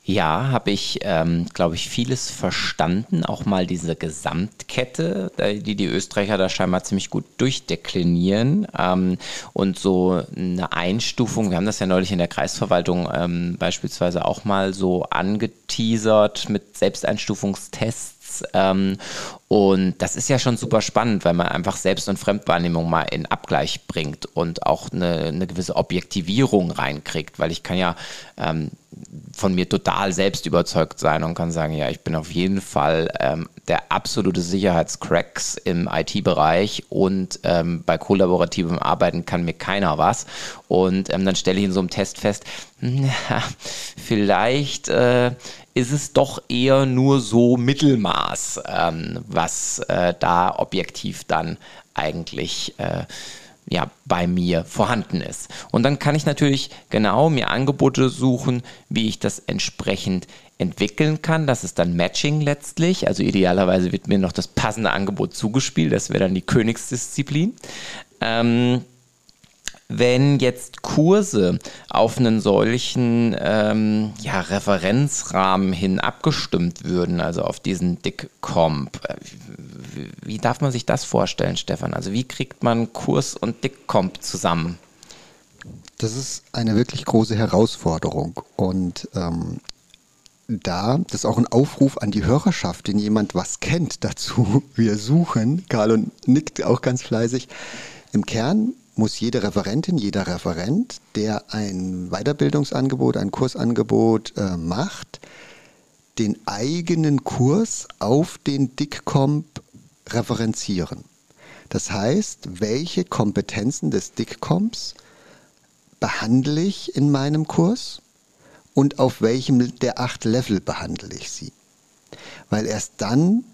Ja, habe ich, ähm, glaube ich, vieles verstanden. Auch mal diese Gesamtkette, die die Österreicher da scheinbar ziemlich gut durchdeklinieren. Ähm, und so eine Einstufung, wir haben das ja neulich in der Kreisverwaltung ähm, beispielsweise auch mal so angeteasert mit Selbsteinstufungstests. Ähm, und das ist ja schon super spannend, weil man einfach Selbst- und Fremdwahrnehmung mal in Abgleich bringt und auch eine, eine gewisse Objektivierung reinkriegt, weil ich kann ja ähm, von mir total selbst überzeugt sein und kann sagen, ja, ich bin auf jeden Fall ähm, der absolute Sicherheitscracks im IT-Bereich und ähm, bei kollaborativem Arbeiten kann mir keiner was. Und ähm, dann stelle ich in so einem Test fest, na, vielleicht äh, ist es doch eher nur so Mittelmaß, ähm, was äh, da objektiv dann eigentlich äh, ja, bei mir vorhanden ist. Und dann kann ich natürlich genau mir Angebote suchen, wie ich das entsprechend entwickeln kann. Das ist dann Matching letztlich. Also idealerweise wird mir noch das passende Angebot zugespielt. Das wäre dann die Königsdisziplin. Ähm, wenn jetzt Kurse auf einen solchen ähm, ja, Referenzrahmen hin abgestimmt würden, also auf diesen Dick-Comp, äh, wie, darf man sich das vorstellen, Stefan? Also wie kriegt man Kurs und Dick-Comp zusammen? Das ist eine wirklich große Herausforderung und ähm, da, das ist auch ein Aufruf an die Hörerschaft, wenn jemand was kennt dazu. [LAUGHS] Wir suchen, Karl und nickt auch ganz fleißig. Im Kern muss jede Referentin, jeder Referent, der ein Weiterbildungsangebot, ein Kursangebot äh, macht, den eigenen Kurs auf den DICCOMP referenzieren. Das heißt, welche Kompetenzen des DICCOMPs behandle ich in meinem Kurs und auf welchem der acht Level behandle ich sie. Weil erst dann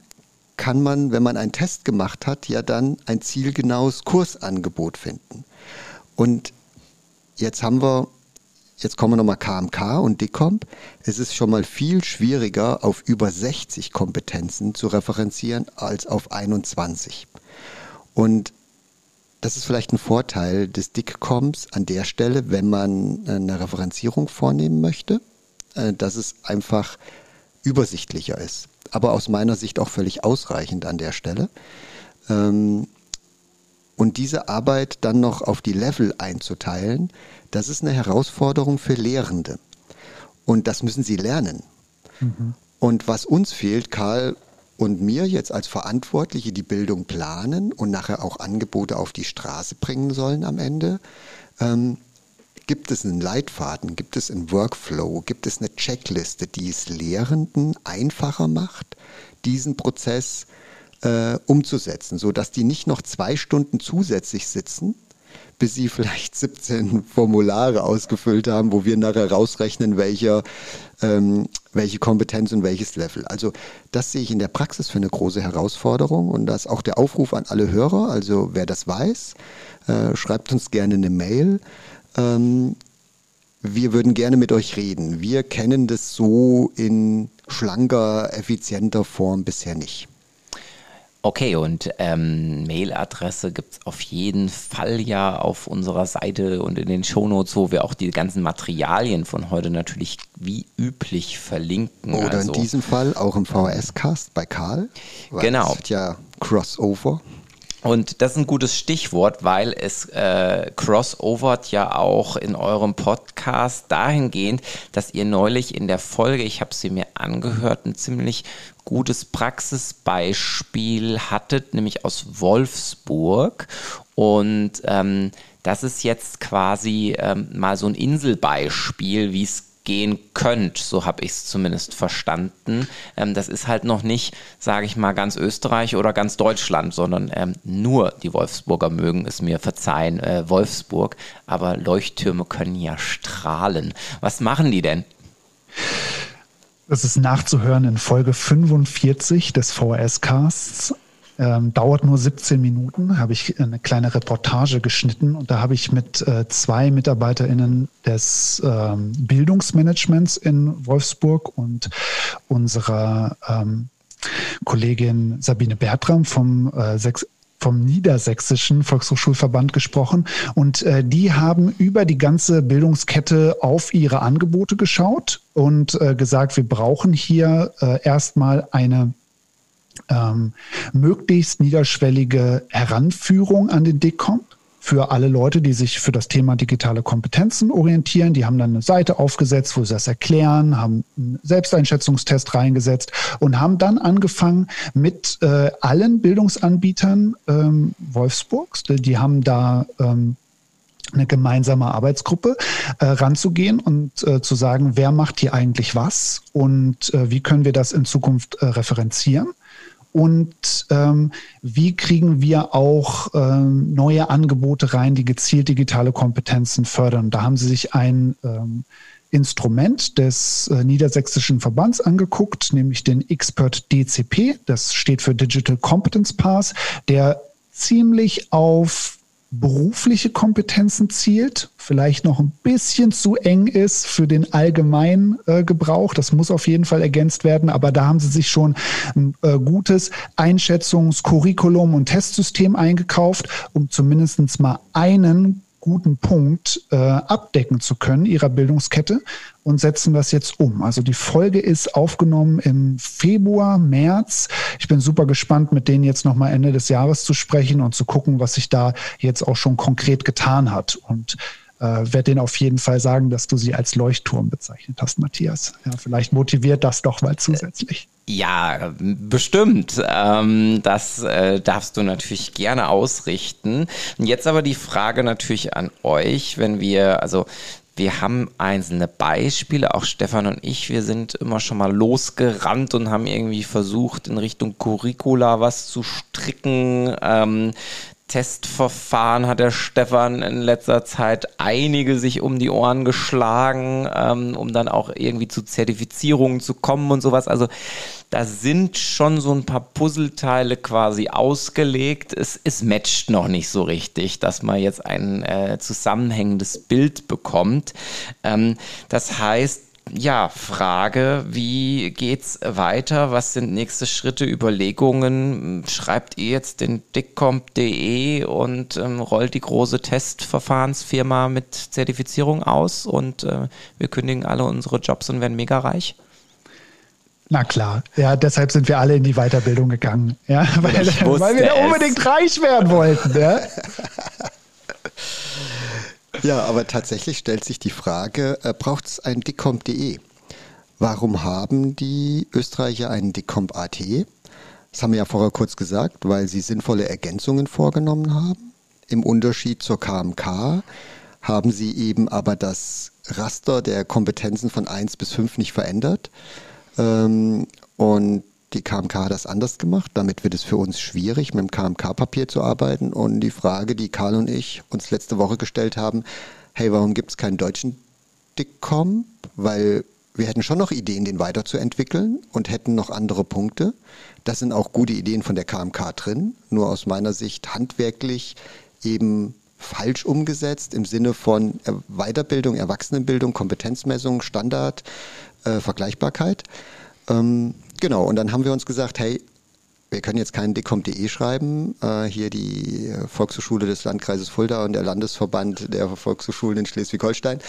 kann man, wenn man einen Test gemacht hat, ja dann ein zielgenaues Kursangebot finden. Und jetzt haben wir, jetzt kommen wir nochmal KMK und DECOMP. Es ist schon mal viel schwieriger, auf über 60 Kompetenzen zu referenzieren als auf 21. Und das ist vielleicht ein Vorteil des DICCOMs an der Stelle, wenn man eine Referenzierung vornehmen möchte, äh, dass es einfach übersichtlicher ist aber aus meiner Sicht auch völlig ausreichend an der Stelle. Ähm, und diese Arbeit dann noch auf die Level einzuteilen, das ist eine Herausforderung für Lehrende. Und das müssen sie lernen. Mhm. Und was uns fehlt, Karl und mir jetzt als Verantwortliche, die Bildung planen und nachher auch Angebote auf die Straße bringen sollen am Ende, ähm, Gibt es einen Leitfaden? Gibt es einen Workflow? Gibt es eine Checkliste, die es Lehrenden einfacher macht, diesen Prozess äh, umzusetzen, sodass die nicht noch zwei Stunden zusätzlich sitzen, bis sie vielleicht [LAUGHS] 17 Formulare ausgefüllt haben, wo wir nachher rausrechnen, welcher, ähm, welche Kompetenz und welches Level. Also das sehe ich in der Praxis für eine große Herausforderung und das auch der Aufruf an alle Hörer. Also wer das weiß, äh, schreibt uns gerne eine Mail ähm, wir würden gerne mit euch reden. Wir kennen das so in schlanker, effizienter Form bisher nicht. Okay, und ähm, Mailadresse gibt es auf jeden Fall ja auf unserer Seite und in den Shownotes, wo wir auch die ganzen Materialien von heute natürlich wie üblich verlinken. Oder also, in diesem Fall auch im VHS-Cast bei Karl. Genau. Es wird ja Crossover. Und das ist ein gutes Stichwort, weil es äh, crossovert ja auch in eurem Podcast dahingehend, dass ihr neulich in der Folge, ich habe sie mir angehört, ein ziemlich gutes Praxisbeispiel hattet, nämlich aus Wolfsburg. Und ähm, das ist jetzt quasi ähm, mal so ein Inselbeispiel, wie es gehen könnt. So habe ich es zumindest verstanden. Ähm, das ist halt noch nicht, sage ich mal, ganz Österreich oder ganz Deutschland, sondern ähm, nur die Wolfsburger mögen es mir verzeihen, äh, Wolfsburg. Aber Leuchttürme können ja strahlen. Was machen die denn? Das ist nachzuhören in Folge 45 des VHS-Casts. Ähm, dauert nur 17 Minuten, habe ich eine kleine Reportage geschnitten und da habe ich mit äh, zwei MitarbeiterInnen des ähm, Bildungsmanagements in Wolfsburg und unserer ähm, Kollegin Sabine Bertram vom äh, vom Niedersächsischen Volkshochschulverband gesprochen und äh, die haben über die ganze Bildungskette auf ihre Angebote geschaut und äh, gesagt, wir brauchen hier äh, erstmal eine ähm, möglichst niederschwellige Heranführung an den DICOM für alle Leute, die sich für das Thema digitale Kompetenzen orientieren. Die haben dann eine Seite aufgesetzt, wo sie das erklären, haben einen Selbsteinschätzungstest reingesetzt und haben dann angefangen mit äh, allen Bildungsanbietern ähm, Wolfsburgs. Die haben da ähm, eine gemeinsame Arbeitsgruppe äh, ranzugehen und äh, zu sagen, wer macht hier eigentlich was und äh, wie können wir das in Zukunft äh, referenzieren und ähm, wie kriegen wir auch ähm, neue Angebote rein, die gezielt digitale Kompetenzen fördern. Da haben sie sich ein ähm, Instrument des äh, Niedersächsischen Verbands angeguckt, nämlich den Expert DCP, das steht für Digital Competence Pass, der ziemlich auf berufliche Kompetenzen zielt, vielleicht noch ein bisschen zu eng ist für den allgemeinen äh, Gebrauch. Das muss auf jeden Fall ergänzt werden, aber da haben sie sich schon ein äh, gutes Einschätzungs-, Curriculum- und Testsystem eingekauft, um zumindest mal einen guten Punkt äh, abdecken zu können ihrer Bildungskette und setzen das jetzt um. Also die Folge ist aufgenommen im Februar, März. Ich bin super gespannt, mit denen jetzt nochmal Ende des Jahres zu sprechen und zu gucken, was sich da jetzt auch schon konkret getan hat. Und äh, werde denen auf jeden Fall sagen, dass du sie als Leuchtturm bezeichnet hast, Matthias. Ja, vielleicht motiviert das doch mal zusätzlich. Ja, bestimmt. Ähm, das äh, darfst du natürlich gerne ausrichten. Jetzt aber die Frage natürlich an euch, wenn wir, also wir haben einzelne Beispiele, auch Stefan und ich, wir sind immer schon mal losgerannt und haben irgendwie versucht, in Richtung Curricula was zu stricken. Ähm, Testverfahren hat der Stefan in letzter Zeit einige sich um die Ohren geschlagen, ähm, um dann auch irgendwie zu Zertifizierungen zu kommen und sowas. Also da sind schon so ein paar Puzzleteile quasi ausgelegt. Es, es matcht noch nicht so richtig, dass man jetzt ein äh, zusammenhängendes Bild bekommt. Ähm, das heißt, ja, Frage, wie geht's weiter? Was sind nächste Schritte, Überlegungen? Schreibt ihr jetzt den dickcomp.de und ähm, rollt die große Testverfahrensfirma mit Zertifizierung aus und äh, wir kündigen alle unsere Jobs und werden mega reich? Na klar, ja, deshalb sind wir alle in die Weiterbildung gegangen, ja, weil, weil wir unbedingt reich werden wollten, ja. [LAUGHS] Ja, aber tatsächlich stellt sich die Frage, äh, braucht es ein Dicomp.de? Warum haben die Österreicher einen Dicomp.at? Das haben wir ja vorher kurz gesagt, weil sie sinnvolle Ergänzungen vorgenommen haben. Im Unterschied zur KMK haben sie eben aber das Raster der Kompetenzen von 1 bis 5 nicht verändert. Ähm, und die KMK hat das anders gemacht. Damit wird es für uns schwierig, mit dem KMK-Papier zu arbeiten. Und die Frage, die Karl und ich uns letzte Woche gestellt haben, hey, warum gibt es keinen deutschen DICOM? Weil wir hätten schon noch Ideen, den weiterzuentwickeln und hätten noch andere Punkte. Das sind auch gute Ideen von der KMK drin, nur aus meiner Sicht handwerklich eben falsch umgesetzt im Sinne von Weiterbildung, Erwachsenenbildung, Kompetenzmessung, Standard, äh, Vergleichbarkeit. Ähm, Genau, und dann haben wir uns gesagt, hey, wir können jetzt keinen decom.de schreiben. Äh, hier die Volkshochschule des Landkreises Fulda und der Landesverband der Volkshochschulen in Schleswig-Holstein.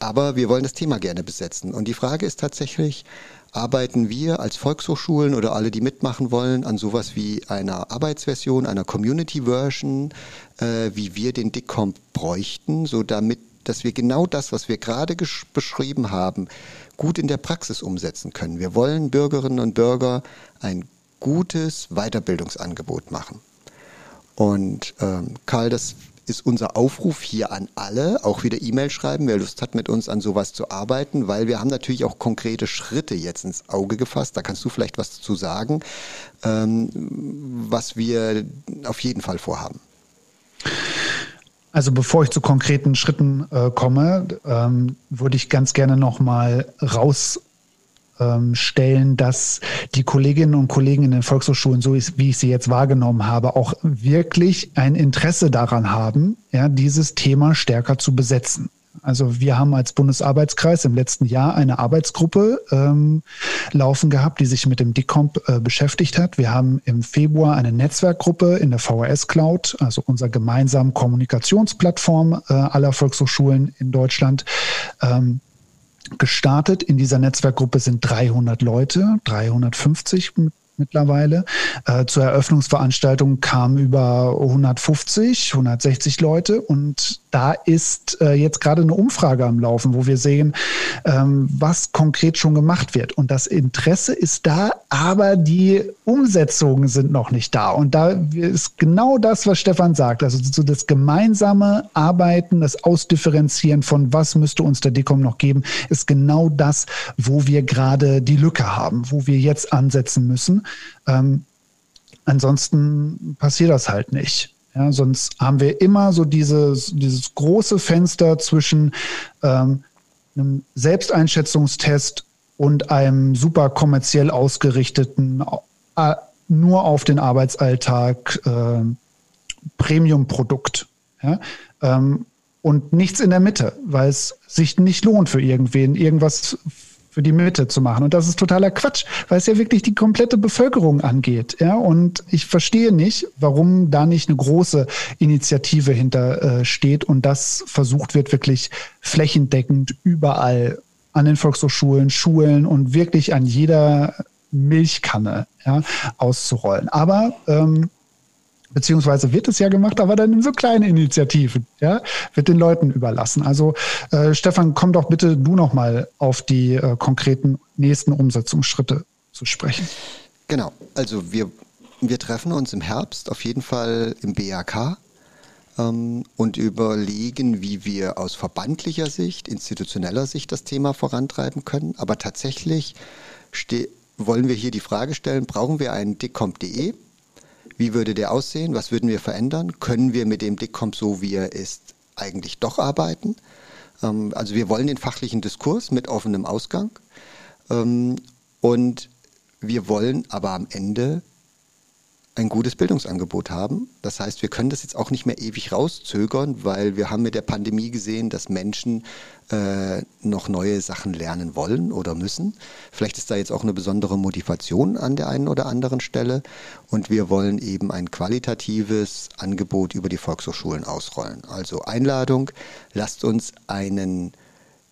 Aber wir wollen das Thema gerne besetzen. Und die Frage ist tatsächlich, arbeiten wir als Volkshochschulen oder alle, die mitmachen wollen, an sowas wie einer Arbeitsversion, einer Community-Version, äh, wie wir den DICOM bräuchten, so damit, dass wir genau das, was wir gerade beschrieben haben, gut in der Praxis umsetzen können. Wir wollen Bürgerinnen und Bürger ein gutes Weiterbildungsangebot machen. Und ähm, Karl, das ist unser Aufruf hier an alle, auch wieder E-Mail schreiben, wer Lust hat, mit uns an sowas zu arbeiten, weil wir haben natürlich auch konkrete Schritte jetzt ins Auge gefasst. Da kannst du vielleicht was dazu sagen, ähm, was wir auf jeden Fall vorhaben. Also bevor ich zu konkreten Schritten äh, komme, ähm, würde ich ganz gerne noch mal raus ähm, stellen, dass die Kolleginnen und Kollegen in den Volkshochschulen, so wie ich sie jetzt wahrgenommen habe, auch wirklich ein Interesse daran haben, ja, dieses Thema stärker zu besetzen. Also wir haben als Bundesarbeitskreis im letzten Jahr eine Arbeitsgruppe ähm, laufen gehabt, die sich mit dem DICOMP äh, beschäftigt hat. Wir haben im Februar eine Netzwerkgruppe in der VHS Cloud, also unserer gemeinsamen Kommunikationsplattform äh, aller Volkshochschulen in Deutschland, ähm, gestartet. In dieser Netzwerkgruppe sind 300 Leute, 350 mittlerweile. Äh, zur Eröffnungsveranstaltung kamen über 150, 160 Leute und da ist äh, jetzt gerade eine Umfrage am Laufen, wo wir sehen, ähm, was konkret schon gemacht wird. Und das Interesse ist da, aber die Umsetzungen sind noch nicht da. Und da ist genau das, was Stefan sagt. Also so das gemeinsame Arbeiten, das Ausdifferenzieren von was müsste uns der DECOM noch geben, ist genau das, wo wir gerade die Lücke haben, wo wir jetzt ansetzen müssen. Ähm, ansonsten passiert das halt nicht. Ja, sonst haben wir immer so dieses, dieses große Fenster zwischen ähm, einem Selbsteinschätzungstest und einem super kommerziell ausgerichteten, nur auf den Arbeitsalltag äh, Premium-Produkt. Ja? Ähm, und nichts in der Mitte, weil es sich nicht lohnt für irgendwen, irgendwas für die Mitte zu machen. Und das ist totaler Quatsch, weil es ja wirklich die komplette Bevölkerung angeht. Ja, und ich verstehe nicht, warum da nicht eine große Initiative hinter äh, steht und das versucht wird, wirklich flächendeckend überall an den Volkshochschulen, Schulen und wirklich an jeder Milchkanne ja, auszurollen. Aber ähm, beziehungsweise wird es ja gemacht, aber dann in so kleinen Initiativen, ja, wird den Leuten überlassen. Also äh, Stefan, komm doch bitte du noch mal auf die äh, konkreten nächsten Umsetzungsschritte zu sprechen. Genau, also wir, wir treffen uns im Herbst auf jeden Fall im BAK ähm, und überlegen, wie wir aus verbandlicher Sicht, institutioneller Sicht das Thema vorantreiben können. Aber tatsächlich wollen wir hier die Frage stellen, brauchen wir einen dickcomp.de? Wie würde der aussehen? Was würden wir verändern? Können wir mit dem DICCOM so, wie er ist, eigentlich doch arbeiten? Ähm, also wir wollen den fachlichen Diskurs mit offenem Ausgang. Ähm, und wir wollen aber am Ende ein gutes Bildungsangebot haben. Das heißt, wir können das jetzt auch nicht mehr ewig rauszögern, weil wir haben mit der Pandemie gesehen, dass Menschen äh, noch neue Sachen lernen wollen oder müssen. Vielleicht ist da jetzt auch eine besondere Motivation an der einen oder anderen Stelle. Und wir wollen eben ein qualitatives Angebot über die Volkshochschulen ausrollen. Also Einladung, lasst uns einen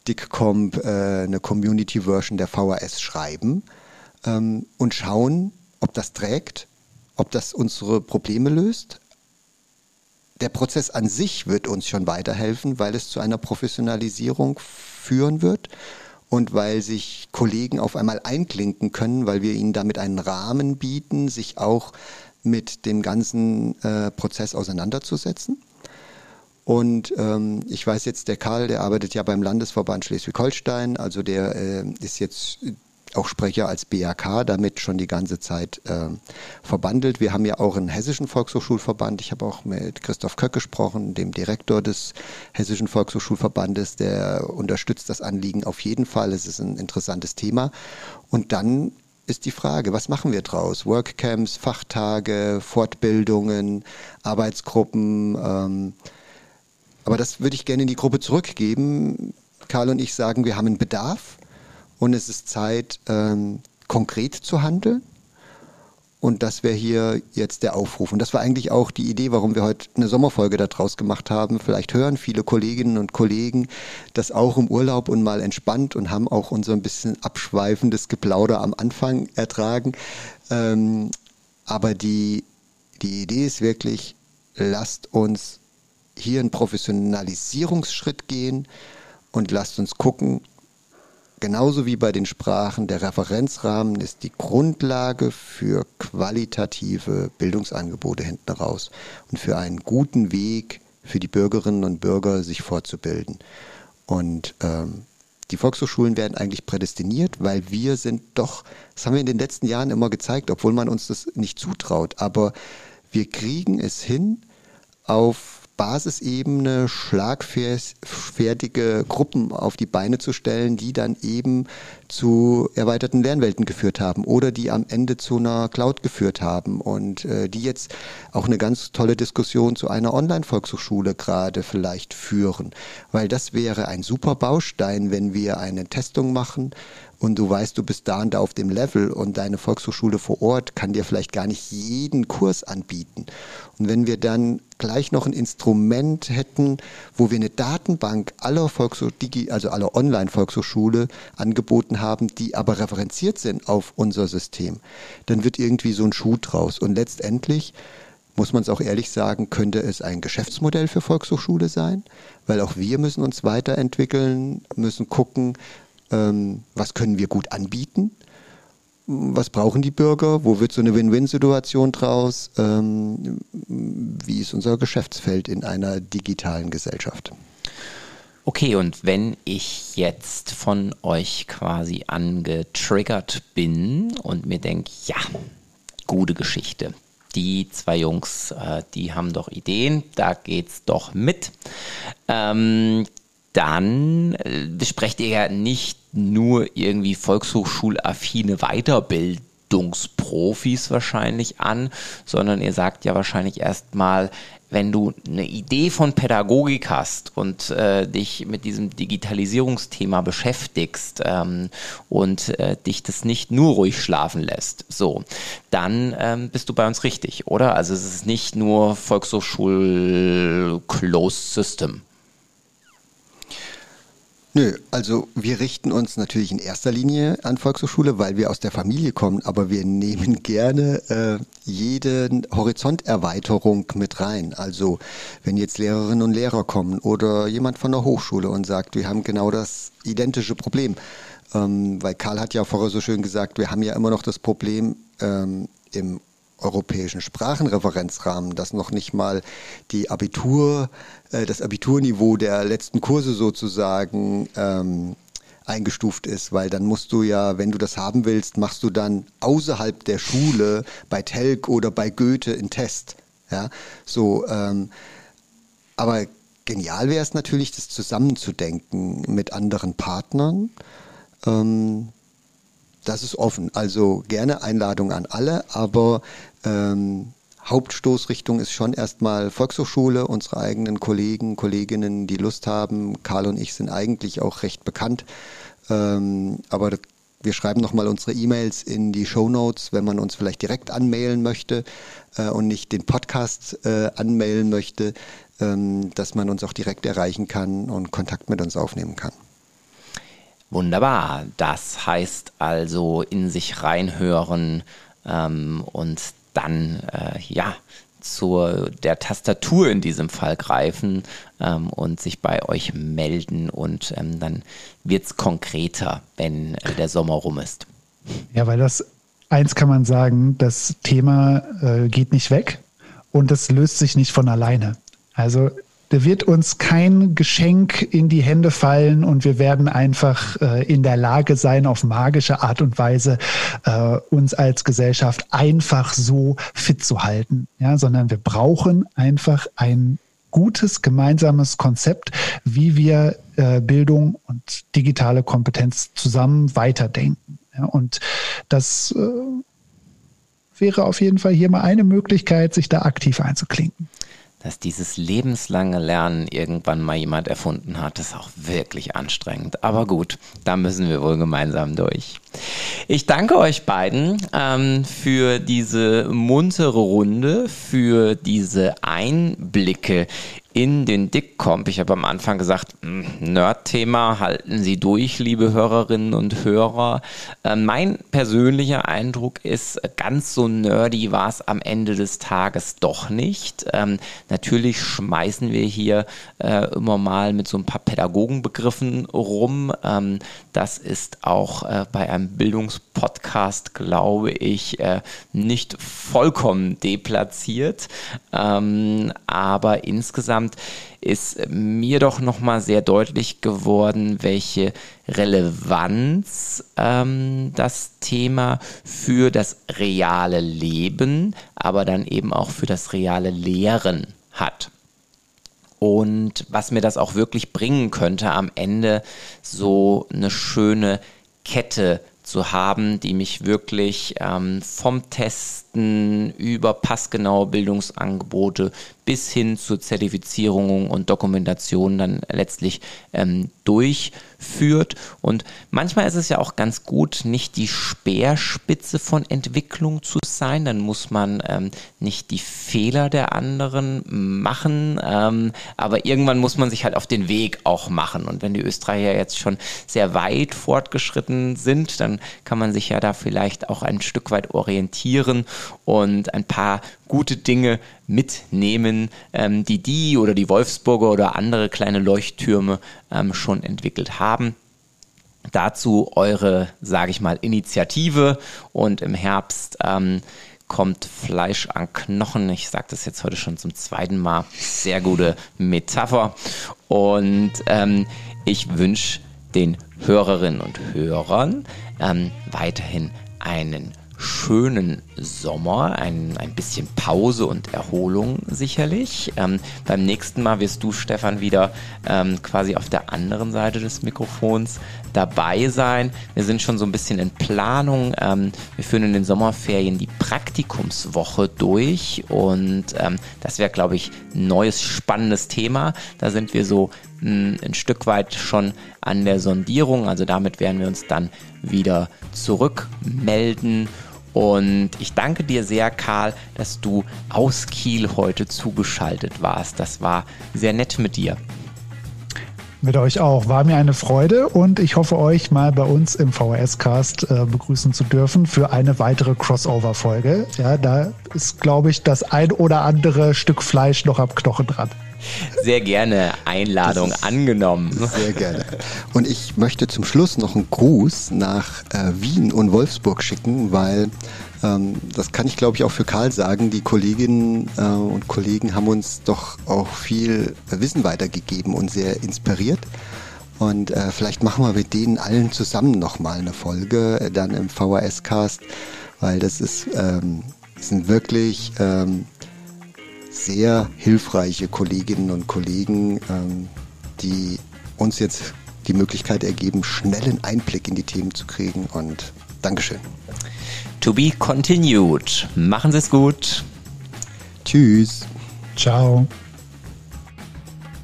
DICComp, äh, eine Community-Version der VHS schreiben ähm, und schauen, ob das trägt ob das unsere Probleme löst. Der Prozess an sich wird uns schon weiterhelfen, weil es zu einer Professionalisierung führen wird und weil sich Kollegen auf einmal einklinken können, weil wir ihnen damit einen Rahmen bieten, sich auch mit dem ganzen äh, Prozess auseinanderzusetzen. Und ähm, ich weiß jetzt, der Karl, der arbeitet ja beim Landesverband Schleswig-Holstein, also der äh, ist jetzt auch Sprecher als BAK damit schon die ganze Zeit äh, verbandelt. Wir haben ja auch einen hessischen Volkshochschulverband. Ich habe auch mit Christoph Köck gesprochen, dem Direktor des hessischen Volkshochschulverbandes. Der unterstützt das Anliegen auf jeden Fall. Es ist ein interessantes Thema. Und dann ist die Frage, was machen wir draus? Workcamps, Fachtage, Fortbildungen, Arbeitsgruppen. Ähm, aber das würde ich gerne in die Gruppe zurückgeben. Karl und ich sagen, wir haben einen Bedarf und es ist Zeit, ähm, konkret zu handeln. Und das wäre hier jetzt der Aufruf. Und das war eigentlich auch die Idee, warum wir heute eine Sommerfolge daraus gemacht haben. Vielleicht hören viele Kolleginnen und Kollegen das auch im Urlaub und mal entspannt und haben auch unser ein bisschen abschweifendes Geplauder am Anfang ertragen. Ähm, aber die, die Idee ist wirklich, lasst uns hier einen Professionalisierungsschritt gehen und lasst uns gucken, Genauso wie bei den Sprachen, der Referenzrahmen ist die Grundlage für qualitative Bildungsangebote hinten raus und für einen guten Weg für die Bürgerinnen und Bürger, sich fortzubilden. Und ähm, die Volkshochschulen werden eigentlich prädestiniert, weil wir sind doch, das haben wir in den letzten Jahren immer gezeigt, obwohl man uns das nicht zutraut, aber wir kriegen es hin, auf Basisebene schlagfertige Gruppen auf die Beine zu stellen, die dann eben zu erweiterten Lernwelten geführt haben oder die am Ende zu einer Cloud geführt haben und äh, die jetzt auch eine ganz tolle Diskussion zu einer Online-Volkshochschule gerade vielleicht führen, weil das wäre ein super Baustein, wenn wir eine Testung machen, und du weißt, du bist da und da auf dem Level und deine Volkshochschule vor Ort kann dir vielleicht gar nicht jeden Kurs anbieten. Und wenn wir dann gleich noch ein Instrument hätten, wo wir eine Datenbank aller Volkshochschule, also aller Online-Volkshochschule angeboten haben, die aber referenziert sind auf unser System, dann wird irgendwie so ein Schuh draus. Und letztendlich muss man es auch ehrlich sagen, könnte es ein Geschäftsmodell für Volkshochschule sein, weil auch wir müssen uns weiterentwickeln, müssen gucken, ähm, was können wir gut anbieten, was brauchen die Bürger, wo wird so eine Win-Win-Situation draus, ähm, wie ist unser Geschäftsfeld in einer digitalen Gesellschaft. Okay, und wenn ich jetzt von euch quasi angetriggert bin und mir denke, ja, gute Geschichte. Die zwei Jungs, äh, die haben doch Ideen, da geht's doch mit. Ähm, dann äh, besprecht ihr ja nicht nur irgendwie volkshochschulaffine Weiterbildungsprofis wahrscheinlich an, sondern ihr sagt ja wahrscheinlich erstmal, wenn du eine Idee von Pädagogik hast und äh, dich mit diesem Digitalisierungsthema beschäftigst ähm, und äh, dich das nicht nur ruhig schlafen lässt, so, dann ähm, bist du bei uns richtig, oder? Also es ist nicht nur Volkshochschul Closed System. Nö, also wir richten uns natürlich in erster Linie an Volkshochschule, weil wir aus der Familie kommen, aber wir nehmen [LAUGHS] gerne äh, jede Horizonterweiterung mit rein. Also wenn jetzt Lehrerinnen und Lehrer kommen oder jemand von der Hochschule und sagt, wir haben genau das identische Problem, ähm, weil Karl hat ja vorher so schön gesagt, wir haben ja immer noch das Problem ähm, im europäischen Sprachenreferenzrahmen, dass noch nicht mal die Abitur, äh, das Abiturniveau der letzten Kurse sozusagen ähm, eingestuft ist, weil dann musst du ja, wenn du das haben willst, machst du dann außerhalb der Schule bei Telk oder bei Goethe einen Test. Ja, so, ähm, aber genial wäre es natürlich, das zusammenzudenken mit anderen Partnern. Ähm, das ist offen. Also gerne Einladung an alle, aber ähm, Hauptstoßrichtung ist schon erstmal Volkshochschule, unsere eigenen Kollegen, Kolleginnen, die Lust haben. Karl und ich sind eigentlich auch recht bekannt. Ähm, aber wir schreiben nochmal unsere E-Mails in die Show Notes, wenn man uns vielleicht direkt anmailen möchte äh, und nicht den Podcast äh, anmailen möchte, ähm, dass man uns auch direkt erreichen kann und Kontakt mit uns aufnehmen kann. Wunderbar. Das heißt also in sich reinhören ähm, und dann äh, ja zur der Tastatur in diesem Fall greifen ähm, und sich bei euch melden und ähm, dann wird es konkreter, wenn äh, der Sommer rum ist. Ja, weil das eins kann man sagen, das Thema äh, geht nicht weg und es löst sich nicht von alleine. Also da wird uns kein Geschenk in die Hände fallen und wir werden einfach äh, in der Lage sein, auf magische Art und Weise äh, uns als Gesellschaft einfach so fit zu halten. Ja, sondern wir brauchen einfach ein gutes gemeinsames Konzept, wie wir äh, Bildung und digitale Kompetenz zusammen weiterdenken. Ja, und das äh, wäre auf jeden Fall hier mal eine Möglichkeit, sich da aktiv einzuklinken dass dieses lebenslange Lernen irgendwann mal jemand erfunden hat, ist auch wirklich anstrengend. Aber gut, da müssen wir wohl gemeinsam durch. Ich danke euch beiden ähm, für diese muntere Runde, für diese Einblicke in den Dickcomp. Ich habe am Anfang gesagt, hm, Nerd-Thema, halten Sie durch, liebe Hörerinnen und Hörer. Äh, mein persönlicher Eindruck ist, ganz so nerdy war es am Ende des Tages doch nicht. Ähm, natürlich schmeißen wir hier äh, immer mal mit so ein paar Pädagogenbegriffen rum. Ähm, das ist auch äh, bei einem Bildungspodcast, glaube ich, äh, nicht vollkommen deplatziert. Ähm, aber insgesamt insgesamt ist mir doch nochmal sehr deutlich geworden, welche Relevanz ähm, das Thema für das reale Leben, aber dann eben auch für das reale Lehren hat. Und was mir das auch wirklich bringen könnte, am Ende so eine schöne Kette zu haben, die mich wirklich ähm, vom Testen über passgenaue Bildungsangebote bis hin zur Zertifizierung und Dokumentation dann letztlich ähm, durchführt. Und manchmal ist es ja auch ganz gut, nicht die Speerspitze von Entwicklung zu sein. Dann muss man ähm, nicht die Fehler der anderen machen, ähm, aber irgendwann muss man sich halt auf den Weg auch machen. Und wenn die Österreicher jetzt schon sehr weit fortgeschritten sind, dann kann man sich ja da vielleicht auch ein Stück weit orientieren und ein paar gute Dinge mitnehmen, ähm, die die oder die Wolfsburger oder andere kleine Leuchttürme ähm, schon entwickelt haben. Dazu eure, sage ich mal, Initiative und im Herbst ähm, kommt Fleisch an Knochen. Ich sage das jetzt heute schon zum zweiten Mal. Sehr gute Metapher. Und ähm, ich wünsche den Hörerinnen und Hörern ähm, weiterhin einen schönen Sommer, ein, ein bisschen Pause und Erholung sicherlich. Ähm, beim nächsten Mal wirst du, Stefan, wieder ähm, quasi auf der anderen Seite des Mikrofons dabei sein. Wir sind schon so ein bisschen in Planung. Ähm, wir führen in den Sommerferien die Praktikumswoche durch und ähm, das wäre, glaube ich, ein neues, spannendes Thema. Da sind wir so mh, ein Stück weit schon an der Sondierung. Also damit werden wir uns dann wieder zurückmelden. Und ich danke dir sehr, Karl, dass du aus Kiel heute zugeschaltet warst. Das war sehr nett mit dir. Mit euch auch. War mir eine Freude und ich hoffe, euch mal bei uns im VHS-Cast äh, begrüßen zu dürfen für eine weitere Crossover-Folge. Ja, da ist, glaube ich, das ein oder andere Stück Fleisch noch am Knochen dran. Sehr gerne Einladung angenommen. Sehr gerne. Und ich möchte zum Schluss noch einen Gruß nach äh, Wien und Wolfsburg schicken, weil ähm, das kann ich glaube ich auch für Karl sagen. Die Kolleginnen äh, und Kollegen haben uns doch auch viel Wissen weitergegeben und sehr inspiriert. Und äh, vielleicht machen wir mit denen allen zusammen nochmal eine Folge, äh, dann im VHS-Cast, weil das ist, ähm, sind wirklich ähm, sehr hilfreiche Kolleginnen und Kollegen, ähm, die uns jetzt die Möglichkeit ergeben, schnellen Einblick in die Themen zu kriegen. Und Dankeschön. To be continued. Machen Sie es gut. Tschüss. Ciao.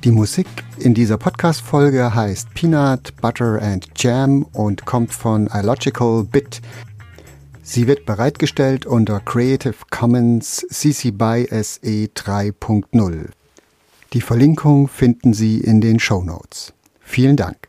Die Musik in dieser Podcast-Folge heißt Peanut, Butter and Jam und kommt von iLogical Bit. Sie wird bereitgestellt unter Creative Commons CC BY SE 3.0. Die Verlinkung finden Sie in den Show Notes. Vielen Dank.